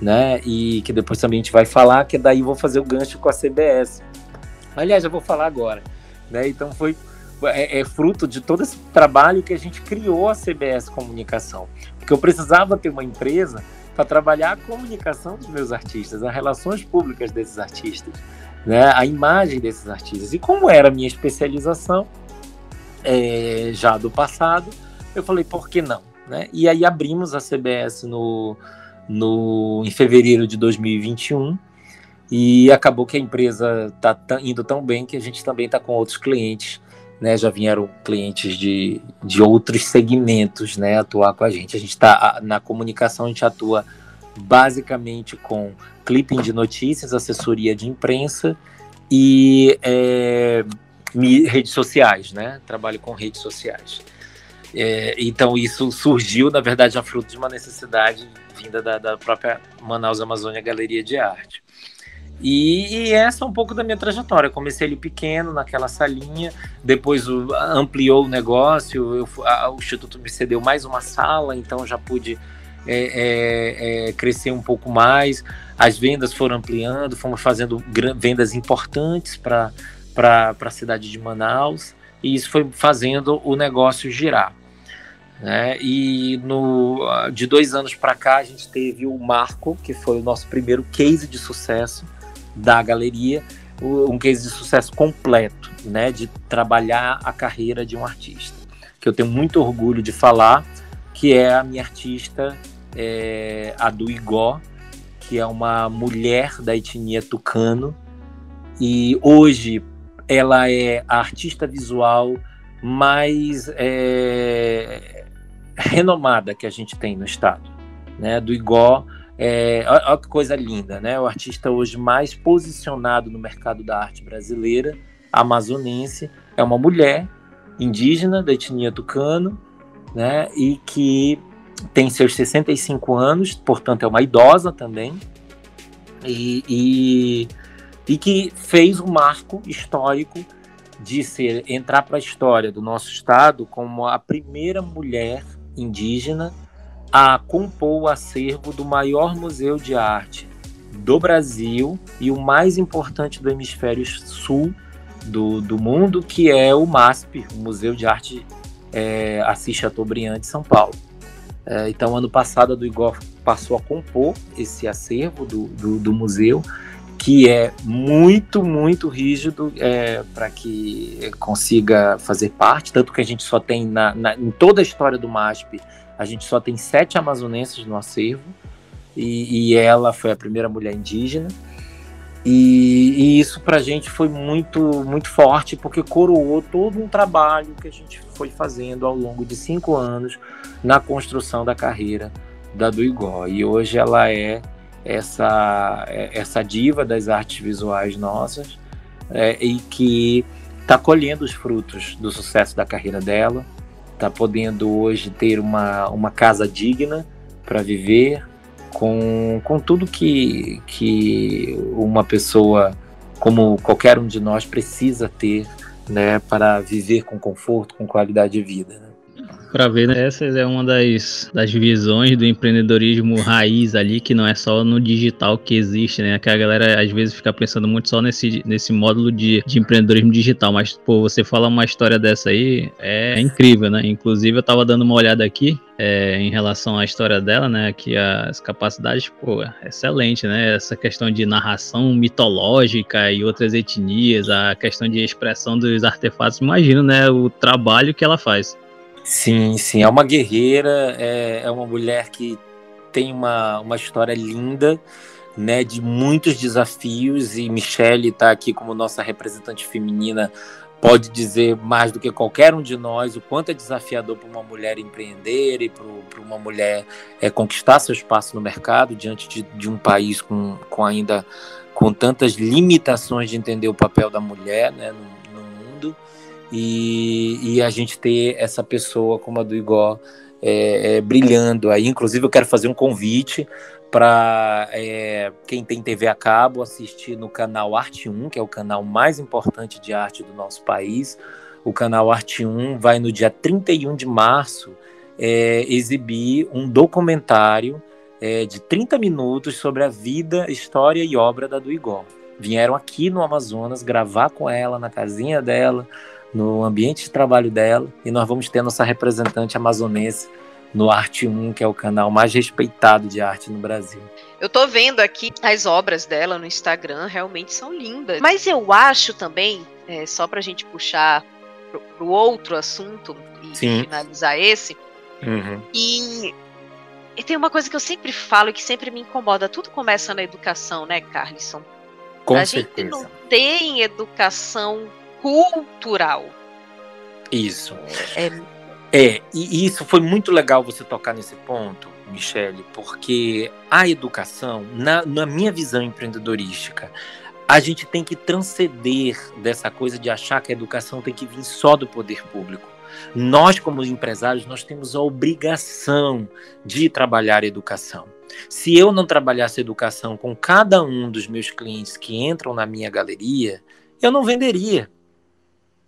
né? E que depois também a gente vai falar, que daí vou fazer o gancho com a CBS. Aliás, já vou falar agora, né? Então foi é, é, fruto de todo esse trabalho que a gente criou a CBS Comunicação. Porque eu precisava ter uma empresa para trabalhar a comunicação dos meus artistas, as relações públicas desses artistas, né, a imagem desses artistas. E como era a minha especialização é, já do passado, eu falei, por que não? Né? E aí abrimos a CBS no, no, em fevereiro de 2021 e acabou que a empresa está indo tão bem que a gente também está com outros clientes né, já vieram clientes de, de outros segmentos né, atuar com a gente. A gente está na comunicação, a gente atua basicamente com clipping de notícias, assessoria de imprensa e é, redes sociais, né? Trabalho com redes sociais. É, então isso surgiu, na verdade, a fruto de uma necessidade vinda da, da própria Manaus Amazônia Galeria de Arte. E, e, essa é um pouco da minha trajetória. Comecei ali pequeno, naquela salinha, depois o, ampliou o negócio, eu, a, o Instituto me cedeu mais uma sala, então já pude é, é, é, crescer um pouco mais. As vendas foram ampliando, fomos fazendo vendas importantes para a cidade de Manaus, e isso foi fazendo o negócio girar. Né? E no, de dois anos para cá, a gente teve o Marco, que foi o nosso primeiro case de sucesso da galeria, um case de sucesso completo, né, de trabalhar a carreira de um artista, que eu tenho muito orgulho de falar, que é a minha artista, é, a do Igó, que é uma mulher da etnia tucano, e hoje ela é a artista visual mais é, renomada que a gente tem no estado, né, do Igó é, olha que coisa linda, né? O artista hoje mais posicionado no mercado da arte brasileira, amazonense, é uma mulher indígena da etnia tucano, né? E que tem seus 65 anos, portanto é uma idosa também, e, e, e que fez um marco histórico de ser entrar para a história do nosso estado como a primeira mulher indígena a compor o acervo do maior museu de arte do Brasil e o mais importante do hemisfério sul do, do mundo, que é o MASP, o Museu de Arte é, Assis Chateaubriand de São Paulo. É, então, ano passado, a do Igor passou a compor esse acervo do, do, do museu, que é muito, muito rígido é, para que consiga fazer parte, tanto que a gente só tem, na, na, em toda a história do MASP, a gente só tem sete amazonenses no acervo, e, e ela foi a primeira mulher indígena. E, e isso para a gente foi muito, muito forte, porque coroou todo um trabalho que a gente foi fazendo ao longo de cinco anos na construção da carreira da do Igor. E hoje ela é essa, essa diva das artes visuais nossas é, e que está colhendo os frutos do sucesso da carreira dela, está podendo hoje ter uma, uma casa digna para viver, com, com tudo que, que uma pessoa como qualquer um de nós precisa ter né, para viver com conforto, com qualidade de vida.
Para ver, né? Essa é uma das, das visões do empreendedorismo raiz ali, que não é só no digital que existe, né? Que a galera às vezes fica pensando muito só nesse, nesse módulo de, de empreendedorismo digital, mas, pô, você fala uma história dessa aí, é incrível, né? Inclusive, eu tava dando uma olhada aqui, é, em relação à história dela, né? Que as capacidades, pô, excelente, né? Essa questão de narração mitológica e outras etnias, a questão de expressão dos artefatos, imagina, né? O trabalho que ela faz.
Sim, sim. É uma guerreira, é, é uma mulher que tem uma, uma história linda, né, de muitos desafios e Michelle está aqui como nossa representante feminina pode dizer mais do que qualquer um de nós o quanto é desafiador para uma mulher empreender e para uma mulher é, conquistar seu espaço no mercado diante de, de um país com, com ainda com tantas limitações de entender o papel da mulher né, no, e, e a gente ter essa pessoa como a do Igor é, é, brilhando aí. Inclusive, eu quero fazer um convite para é, quem tem TV a cabo assistir no canal Arte 1, que é o canal mais importante de arte do nosso país. O canal Arte 1 vai no dia 31 de março é, exibir um documentário é, de 30 minutos sobre a vida, história e obra da do Igor. Vieram aqui no Amazonas gravar com ela na casinha dela, no ambiente de trabalho dela e nós vamos ter nossa representante amazonense no Arte 1, que é o canal mais respeitado de arte no Brasil.
Eu tô vendo aqui as obras dela no Instagram, realmente são lindas. Mas eu acho também, é, só pra gente puxar pro, pro outro assunto e Sim. finalizar esse, uhum. e, e tem uma coisa que eu sempre falo e que sempre me incomoda, tudo começa na educação, né, Carlisson?
Com
a
certeza.
gente não tem educação cultural.
Isso. É, é, e isso foi muito legal você tocar nesse ponto, Michele, porque a educação, na, na minha visão empreendedorística, a gente tem que transcender dessa coisa de achar que a educação tem que vir só do poder público. Nós, como empresários, nós temos a obrigação de trabalhar a educação. Se eu não trabalhasse educação com cada um dos meus clientes que entram na minha galeria, eu não venderia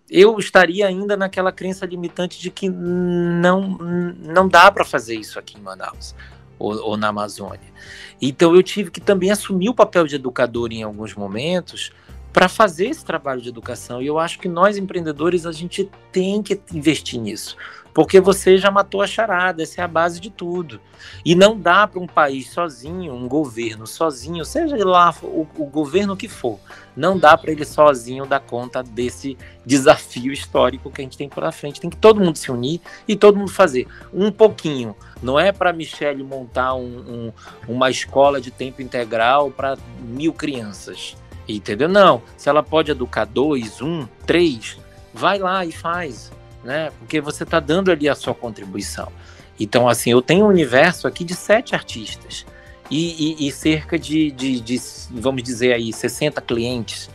eu estaria ainda naquela crença limitante de que não, não dá para fazer isso aqui em Manaus ou, ou, na Amazônia. Então eu tive que também assumir o papel de educador em alguns momentos para fazer esse trabalho de educação. E eu acho que nós empreendedores a gente tem que investir nisso, porque você já matou a charada, essa é a base de tudo. E não dá para um país sozinho, um governo sozinho, seja lá o, o governo que for, não dá para ele sozinho dar conta desse desafio histórico que a gente tem pela frente. Tem que todo mundo se unir e todo mundo fazer um pouquinho. Não é para Michelle montar um, um, uma escola de tempo integral para mil crianças, entendeu? Não. Se ela pode educar dois, um, três, vai lá e faz né? Porque você está dando ali a sua contribuição. Então, assim, eu tenho um universo aqui de sete artistas e, e, e cerca de, de, de, vamos dizer aí, 60 clientes,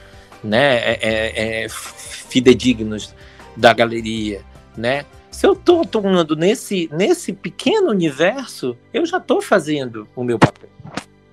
né? É, é, é, fidedignos da galeria, né? Se eu estou atuando nesse, nesse pequeno universo, eu já estou fazendo o meu papel.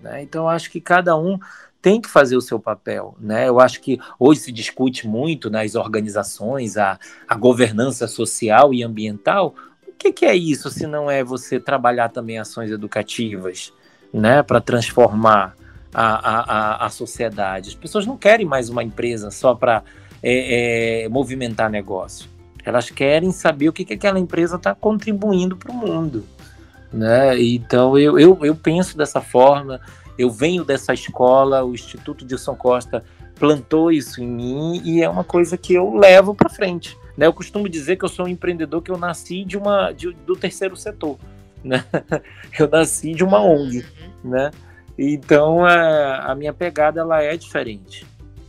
Né? Então, acho que cada um tem que fazer o seu papel. Né? Eu acho que hoje se discute muito nas organizações a, a governança social e ambiental. que, que é isso se não é você trabalhar também ações educativas, né, para transformar a, a, a, sociedade? As pessoas não querem mais uma empresa só para é, é, movimentar negócio. Elas querem saber o que, que aquela empresa está contribuindo para o mundo. Né? Então eu, eu, eu penso dessa forma, eu venho dessa escola, o Instituto Dilson Costa plantou isso em mim e é uma coisa que eu levo para frente. Né? Eu costumo dizer que eu sou um empreendedor que eu nasci de uma de, do terceiro setor, né? Eu nasci de uma ONG, uhum. né? Então a, a minha pegada ela é diferente,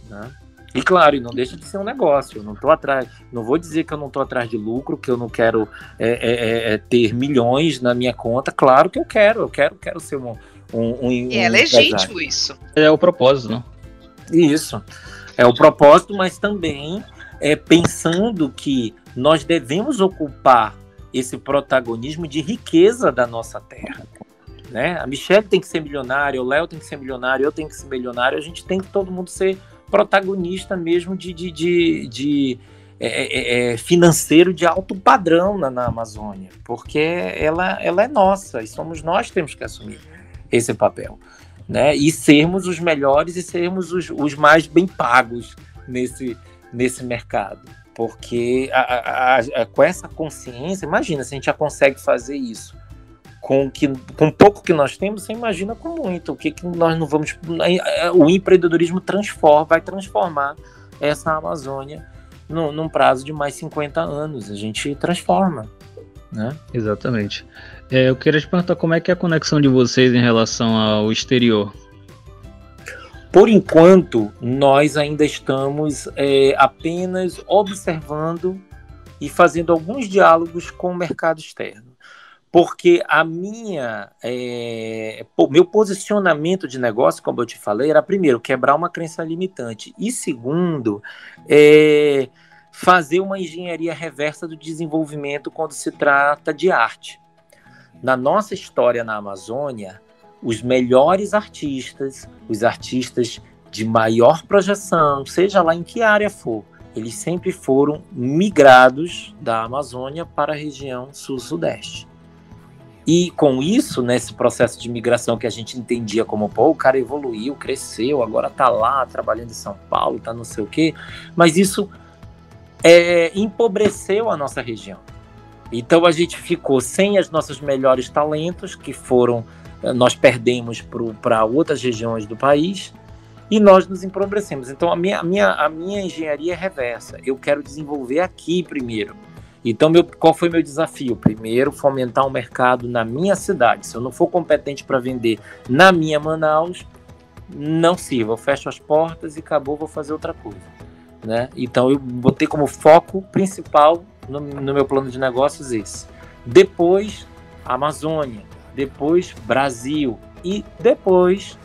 né? E claro, e não deixa de ser um negócio. Eu não tô atrás, não vou dizer que eu não estou atrás de lucro, que eu não quero é, é, é, é, ter milhões na minha conta. Claro que eu quero, eu quero, quero ser um, um, um
e é legítimo isso.
É o propósito, não?
Isso. É o propósito, mas também é, pensando que nós devemos ocupar esse protagonismo de riqueza da nossa terra. Né? A Michelle tem que ser milionária, o Léo tem que ser milionário, eu tenho que ser milionário, a gente tem que todo mundo ser protagonista mesmo de, de, de, de é, é, é financeiro de alto padrão na, na, Amazônia, porque ela, ela é nossa e somos nós que temos que assumir esse papel. Né? E sermos os melhores e sermos os, os mais bem pagos nesse, nesse mercado. Porque a, a, a, com essa consciência, imagina se a gente já consegue fazer isso com que com pouco que nós temos, você imagina com muito. O que, que nós não vamos. O empreendedorismo transforma, vai transformar essa Amazônia no, num prazo de mais 50 anos. A gente transforma. Né?
Exatamente. É, eu queria te perguntar como é que é a conexão de vocês em relação ao exterior.
Por enquanto, nós ainda estamos é, apenas observando e fazendo alguns diálogos com o mercado externo. Porque a minha, é, meu posicionamento de negócio, como eu te falei, era primeiro quebrar uma crença limitante e segundo, é, fazer uma engenharia reversa do desenvolvimento quando se trata de arte. Na nossa história na Amazônia, os melhores artistas, os artistas de maior projeção, seja lá em que área for, eles sempre foram migrados da Amazônia para a região sul-sudeste. E com isso, nesse processo de migração que a gente entendia como, pô, o cara evoluiu, cresceu, agora tá lá trabalhando em São Paulo, tá não sei o quê, mas isso é, empobreceu a nossa região. Então a gente ficou sem os nossos melhores talentos, que foram eh, nós perdemos para outras regiões do país e nós nos empobrecemos. Então a minha, a, minha, a minha engenharia é reversa. Eu quero desenvolver aqui primeiro. Então, meu, qual foi meu desafio? Primeiro, fomentar o um mercado na minha cidade. Se eu não for competente para vender na minha Manaus, não sirva. Eu fecho as portas e acabou, vou fazer outra coisa. Né? Então, eu botei como foco principal no, no meu plano de negócios esse. Depois, Amazônia depois Brasil e depois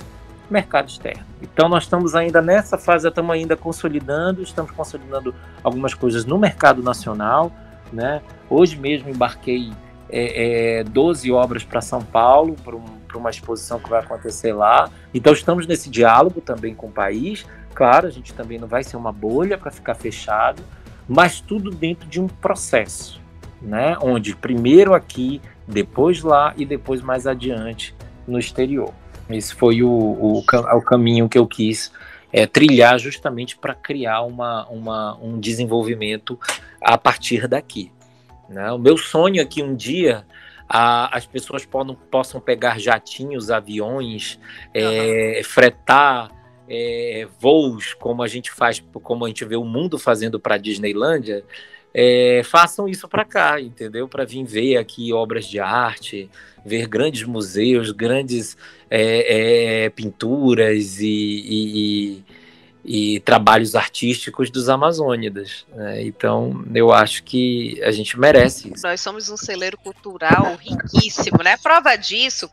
mercado externo. Então nós estamos ainda nessa fase, estamos ainda consolidando, estamos consolidando algumas coisas no mercado nacional. Né? Hoje mesmo embarquei é, é, 12 obras para São Paulo, para um, uma exposição que vai acontecer lá. Então estamos nesse diálogo também com o país. Claro, a gente também não vai ser uma bolha para ficar fechado, mas tudo dentro de um processo, né? Onde primeiro aqui depois lá e depois mais adiante no exterior. Esse foi o, o, o caminho que eu quis é, trilhar justamente para criar uma, uma, um desenvolvimento a partir daqui. Né? O meu sonho é que um dia a, as pessoas podam, possam pegar jatinhos, aviões, é, fretar é, voos, como a gente faz, como a gente vê o mundo fazendo para a Disneylândia, é, façam isso para cá, entendeu? Para vir ver aqui obras de arte, ver grandes museus, grandes é, é, pinturas e, e, e, trabalhos artísticos dos Amazônidas. Né? Então, eu acho que a gente merece isso.
Nós somos um celeiro cultural riquíssimo, né? Prova disso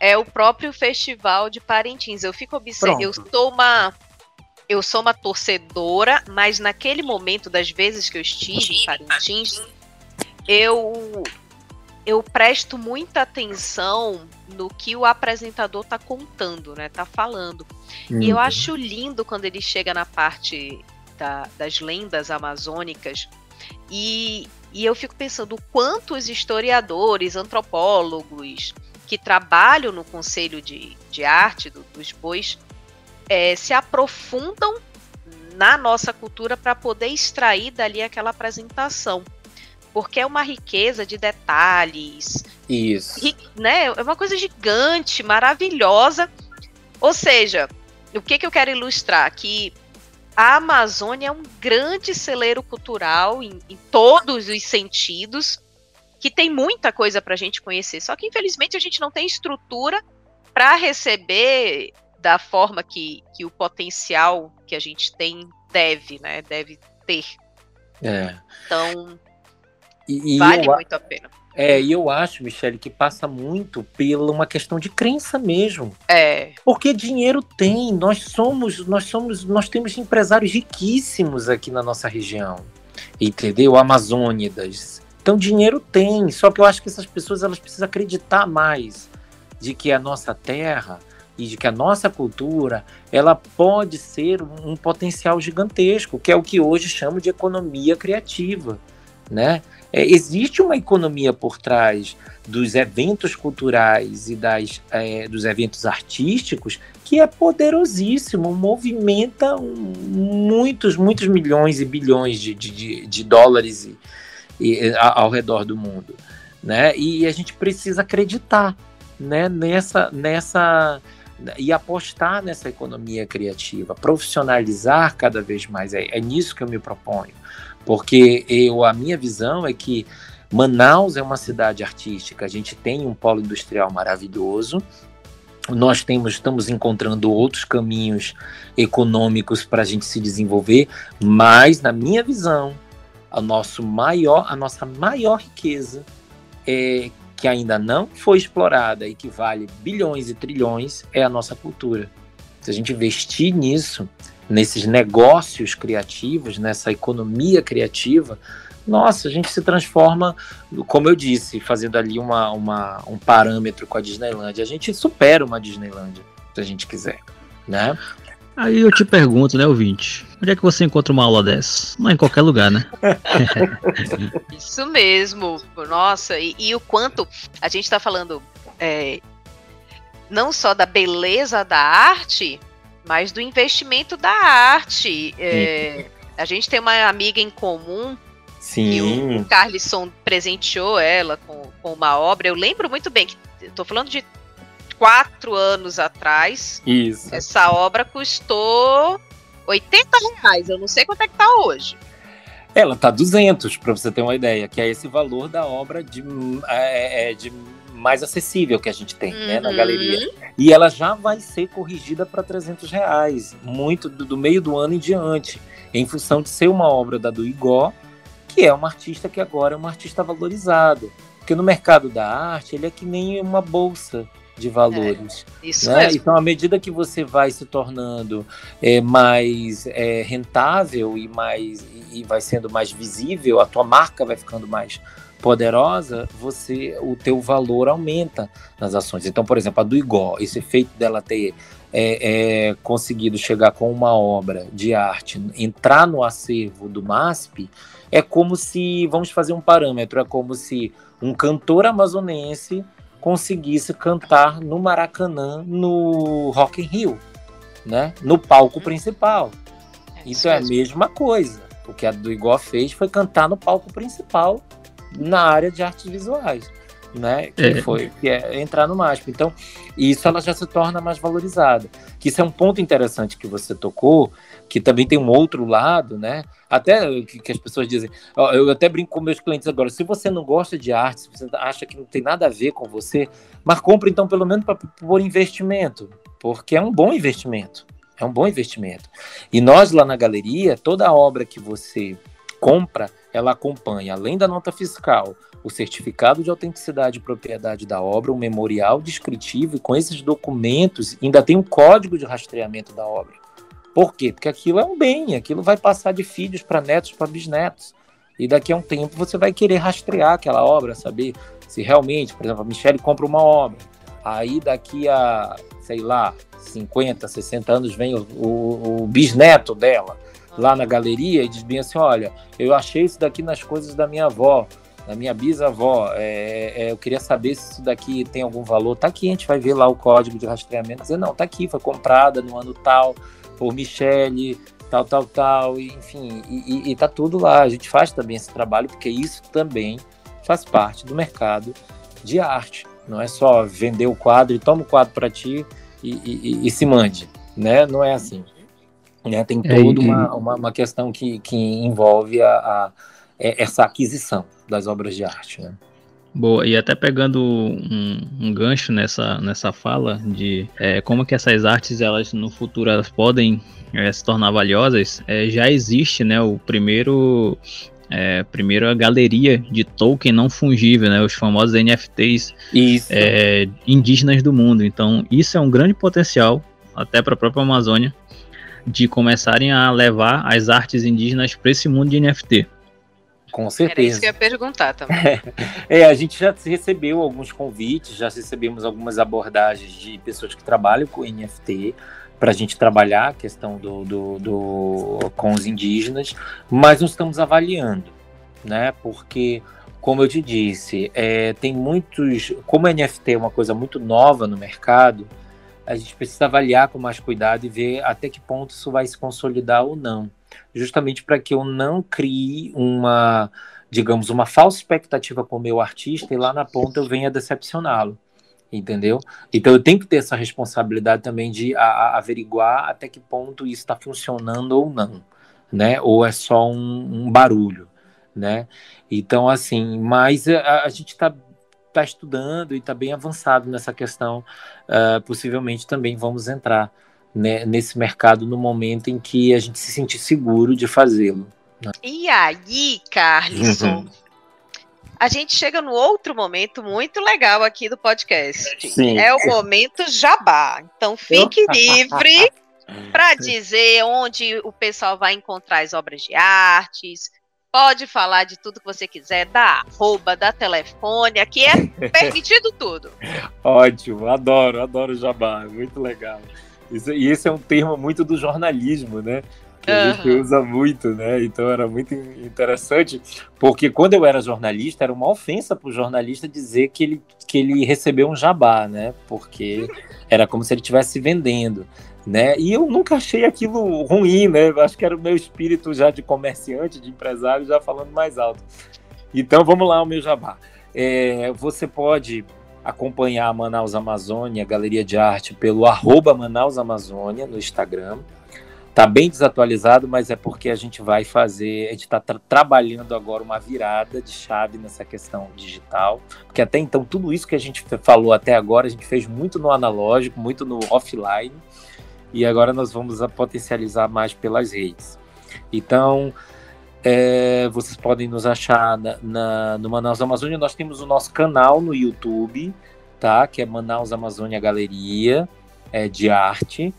é o próprio Festival de Parintins. Eu fico observando, eu sou uma eu sou uma torcedora, mas naquele momento das vezes que eu estive em Parintins, eu eu presto muita atenção no que o apresentador tá contando, né? Tá falando. Uhum. E eu uhum. acho lindo quando ele chega na parte da, das lendas amazônicas e E eu fico pensando o quanto os historiadores, antropólogos que trabalham no Conselho de, de Arte do, dos Bois é, se aprofundam na nossa cultura para poder extrair dali aquela apresentação. Porque é uma riqueza de detalhes.
Isso.
ri- né? É uma coisa gigante, maravilhosa. Ou seja, o que, que eu quero ilustrar? Que a Amazônia é um grande celeiro cultural em, em todos os sentidos, que tem muita coisa para a gente conhecer. Só que, infelizmente, a gente não tem estrutura para receber da forma que, que o potencial que a gente tem deve, né? Deve ter.
É.
Então,
E,
vale
eu,
muito a pena.
é, e eu acho, Michele, que passa muito pela uma questão de crença mesmo.
É,
Porque dinheiro tem, nós somos, nós somos, nós temos empresários riquíssimos aqui na nossa região, entendeu? Amazônidas. Então dinheiro tem, só que eu acho que essas pessoas elas precisam acreditar mais de que a nossa terra e de que a nossa cultura ela pode ser um, um potencial gigantesco, que é o que hoje chamo de economia criativa, né? É, existe uma economia por trás dos eventos culturais e das, é, dos eventos artísticos que é poderosíssimo, movimenta muitos, muitos milhões e bilhões de, de, de- de dólares e- e, a- ao redor do mundo, né? E a gente precisa acreditar, né? Nessa, nessa e apostar nessa economia criativa, profissionalizar cada vez mais. É, é nisso que eu me proponho, porque eu a minha visão é que Manaus é uma cidade artística. A gente tem um polo industrial maravilhoso. Nós temos, estamos encontrando outros caminhos econômicos para a gente se desenvolver, mas na minha visão, a, nosso maior, a nossa maior riqueza é, que ainda não foi explorada e que vale bilhões e trilhões é a nossa cultura. Se a gente investir nisso, nesses negócios criativos, nessa economia criativa, nossa, a gente se transforma, como eu disse, fazendo ali uma, uma, um parâmetro com a Disneylandia, a gente supera uma Disneylandia, se a gente quiser, né?
Aí eu te pergunto, né, ouvinte? Onde é que você encontra uma aula dessa? Não é em qualquer lugar, né?
Isso mesmo. Nossa, e, e o quanto a gente está falando é, não só da beleza da arte, mas do investimento da arte. É, a gente tem uma amiga em comum e o
Sim,
Carlisson presenteou ela com, com uma obra. Eu lembro muito bem que estou falando de quatro anos atrás.
isso.
Essa obra custou 80 reais. Eu não sei quanto é que tá hoje.
Ela tá 200, para você ter uma ideia, que é esse valor da obra de, é, é, de mais acessível que a gente tem né, na
Uhum.
galeria. E ela já vai ser corrigida para 300 reais, muito do, do meio do ano em diante, em função de ser uma obra da do Igó, que é uma artista que agora é uma artista valorizada. Porque no mercado da arte, ele é que nem uma bolsa de valores.
Isso
né? Então, à medida que você vai se tornando é, mais é, rentável e mais e vai sendo mais visível, a tua marca vai ficando mais poderosa, você o teu valor aumenta nas ações. Então, por exemplo, a do Igó, esse efeito dela ter é, é, conseguido chegar com uma obra de arte, entrar no acervo do MASP, é como se, vamos fazer um parâmetro, é como se um cantor amazonense conseguisse cantar no Maracanã, no Rock in Rio, né? No palco principal. Então é a mesma coisa. O que a do Igó fez foi cantar no palco principal na área de artes visuais, né? Que
É.
foi que é entrar no MASP. Então, isso ela já se torna mais valorizada. Que isso é um ponto interessante que você tocou, que também tem um outro lado, né? Até que, as pessoas dizem, eu até brinco com meus clientes agora, se você não gosta de arte, se você acha que não tem nada a ver com você, mas compre então pelo menos para por investimento, porque é um bom investimento. É um bom investimento. E nós lá na galeria, toda obra que você compra, ela acompanha, além da nota fiscal, o certificado de autenticidade e propriedade da obra, um memorial descritivo, e com esses documentos ainda tem um código de rastreamento da obra. Por quê? Porque aquilo é um bem, aquilo vai passar de filhos para netos, para bisnetos. E daqui a um tempo você vai querer rastrear aquela obra, saber se realmente, por exemplo, a Michelle compra uma obra, aí daqui a, sei lá, 50, 60 anos vem o, o- o bisneto dela lá na galeria e diz bem assim: olha, eu achei isso daqui nas coisas da minha avó, da minha bisavó, é, é, eu queria saber se isso daqui tem algum valor. Tá aqui, a gente vai ver lá o código de rastreamento, dizer, não, tá aqui, foi comprada no ano tal, por Michele, tal, tal, tal, enfim, e, e, e tá tudo lá. A gente faz também esse trabalho, porque isso também faz parte do mercado de arte. Não é só vender o quadro e toma o quadro para ti e, e, e, se mande, né? Não é assim. Né? Tem é, toda uma, uma, uma, questão que, que envolve a, a, é, essa aquisição das obras de arte, né?
Boa, e até pegando um, um, gancho nessa, nessa fala de é, como que essas artes, elas no futuro elas podem é, se tornar valiosas, é, já existe né, o primeiro é, primeiro a galeria de token não fungível, né, os famosos NFTs é, indígenas do mundo. Então, isso é um grande potencial, até para a própria Amazônia, de começarem a levar as artes indígenas para esse mundo de NFT.
Com certeza. Era isso
que eu ia perguntar também.
É, a gente já recebeu alguns convites, já recebemos algumas abordagens de pessoas que trabalham com NFT para a gente trabalhar a questão do, do, do, com os indígenas, mas nós estamos avaliando, né? Porque, como eu te disse, é, tem muitos. Como a NFT é uma coisa muito nova no mercado, a gente precisa avaliar com mais cuidado e ver até que ponto isso vai se consolidar ou não. Justamente para que eu não crie uma, digamos, uma falsa expectativa com o meu artista e lá na ponta eu venha decepcioná-lo entendeu? Então eu tenho que ter essa responsabilidade também de a, a averiguar até que ponto isso está funcionando ou não, né? Ou é só um, um barulho, né? Então assim, mas a, a gente está tá estudando e está bem avançado nessa questão. Uh, possivelmente também vamos entrar né, nesse mercado no momento em que a gente se sentir seguro de fazê-lo.
Né? E aí, Carlson? a gente chega no outro momento muito legal aqui do podcast. Sim. É o momento jabá. Então fique livre para dizer onde o pessoal vai encontrar as obras de artes. Pode falar de tudo que você quiser, da arroba, da telefone, aqui é permitido tudo.
Ótimo, adoro, adoro jabá, muito legal. Isso, e esse é um termo muito do jornalismo, né? que a gente usa muito, né? Então era muito interessante, porque quando eu era jornalista, era uma ofensa para o jornalista dizer que ele, que ele recebeu um jabá, né? Porque era como se ele estivesse vendendo. Né? E eu nunca achei aquilo ruim, né? Acho que era o meu espírito já de comerciante, de empresário, já falando mais alto. Então vamos lá, o meu jabá. É, você pode acompanhar a Manaus Amazônia, Galeria de Arte, pelo arroba Manaus Amazônia no Instagram. Está bem desatualizado, mas é porque a gente vai fazer, a gente está tra trabalhando agora uma virada de chave nessa questão digital, porque até então tudo isso que a gente falou até agora, a gente fez muito no analógico, muito no offline, e agora nós vamos potencializar mais pelas redes. Então, é, vocês podem nos achar na, na, no Manaus Amazônia, nós temos o nosso canal no YouTube, tá? Que é Manaus Amazônia Galeria é, de Arte.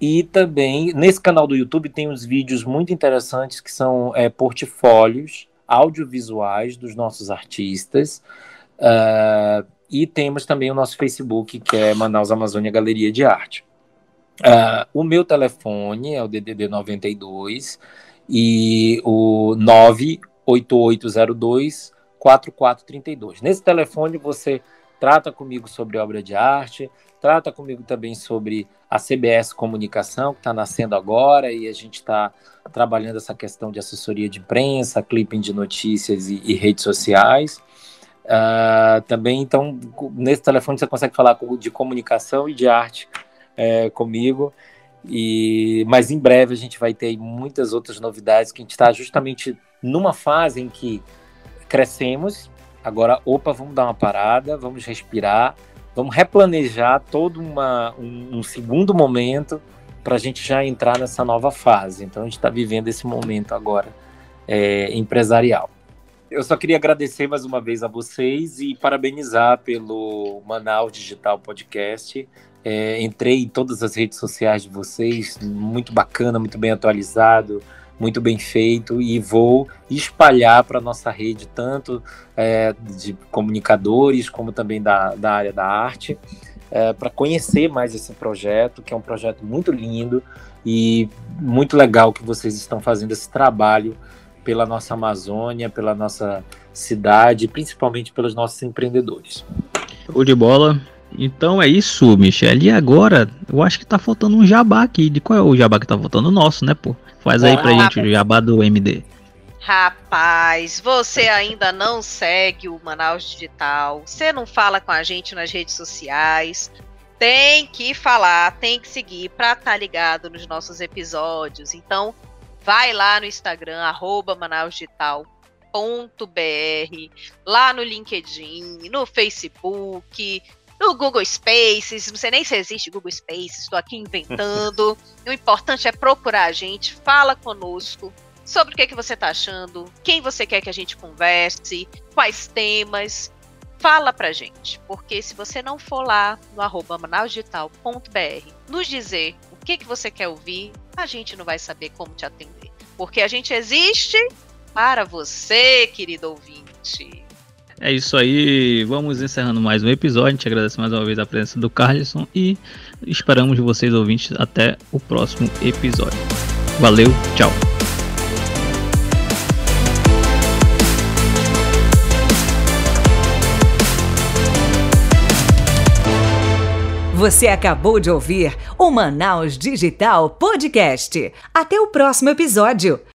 E também, nesse canal do YouTube, tem uns vídeos muito interessantes que são é, portfólios audiovisuais dos nossos artistas. Uh, e temos também o nosso Facebook, que é Manaus Amazônia Galeria de Arte. Uh, o meu telefone é o DDD 92 e o 98802 4432. Nesse telefone você trata comigo sobre obra de arte, trata comigo também sobre a CBS Comunicação, que está nascendo agora, e a gente está trabalhando essa questão de assessoria de imprensa, clipping de notícias e, e redes sociais. Uh, também, então, nesse telefone você consegue falar de comunicação e de arte é, comigo. E, mas em breve a gente vai ter muitas outras novidades que a gente está justamente numa fase em que crescemos. Agora, opa, vamos dar uma parada, vamos respirar vamos replanejar todo uma, um, um segundo momento para a gente já entrar nessa nova fase. Então a gente está vivendo esse momento agora é, empresarial. Eu só queria agradecer mais uma vez a vocês e parabenizar pelo Manaus Digital Podcast. É, entrei em todas as redes sociais de vocês, muito bacana, muito bem atualizado muito bem feito e vou espalhar para nossa rede, tanto é, de comunicadores como também da, da área da arte, é, para conhecer mais esse projeto, que é um projeto muito lindo, E muito legal que vocês estão fazendo esse trabalho pela nossa Amazônia, pela nossa cidade, principalmente pelos nossos empreendedores.
Show de bola. Então é isso, Michele. E agora, eu acho que tá faltando um jabá aqui. De qual é o jabá que tá faltando? O nosso, né, pô? Faz aí pra gente o jabá do MD.
Rapaz, você ainda não segue o Manaus Digital, você não fala com a gente nas redes sociais. Tem que falar, tem que seguir para estar tá ligado nos nossos episódios. Então, vai lá no Instagram, arroba manausdigital.br, lá no LinkedIn, no Facebook, no Google Spaces, não sei nem se existe Google Spaces, estou aqui inventando. o importante é procurar a gente, fala conosco, sobre o que, que você está achando, quem você quer que a gente converse, quais temas. Fala pra gente, porque se você não for lá no arroba manausdigital.br nos dizer o que, que você quer ouvir, a gente não vai saber como te atender. Porque a gente existe para você, querido ouvinte.
É isso aí, vamos encerrando mais um episódio. A gente agradece mais uma vez a presença do Carlson e esperamos vocês ouvintes até o próximo episódio. Valeu, tchau.
Você acabou de ouvir o Manaus Digital Podcast. Até o próximo episódio.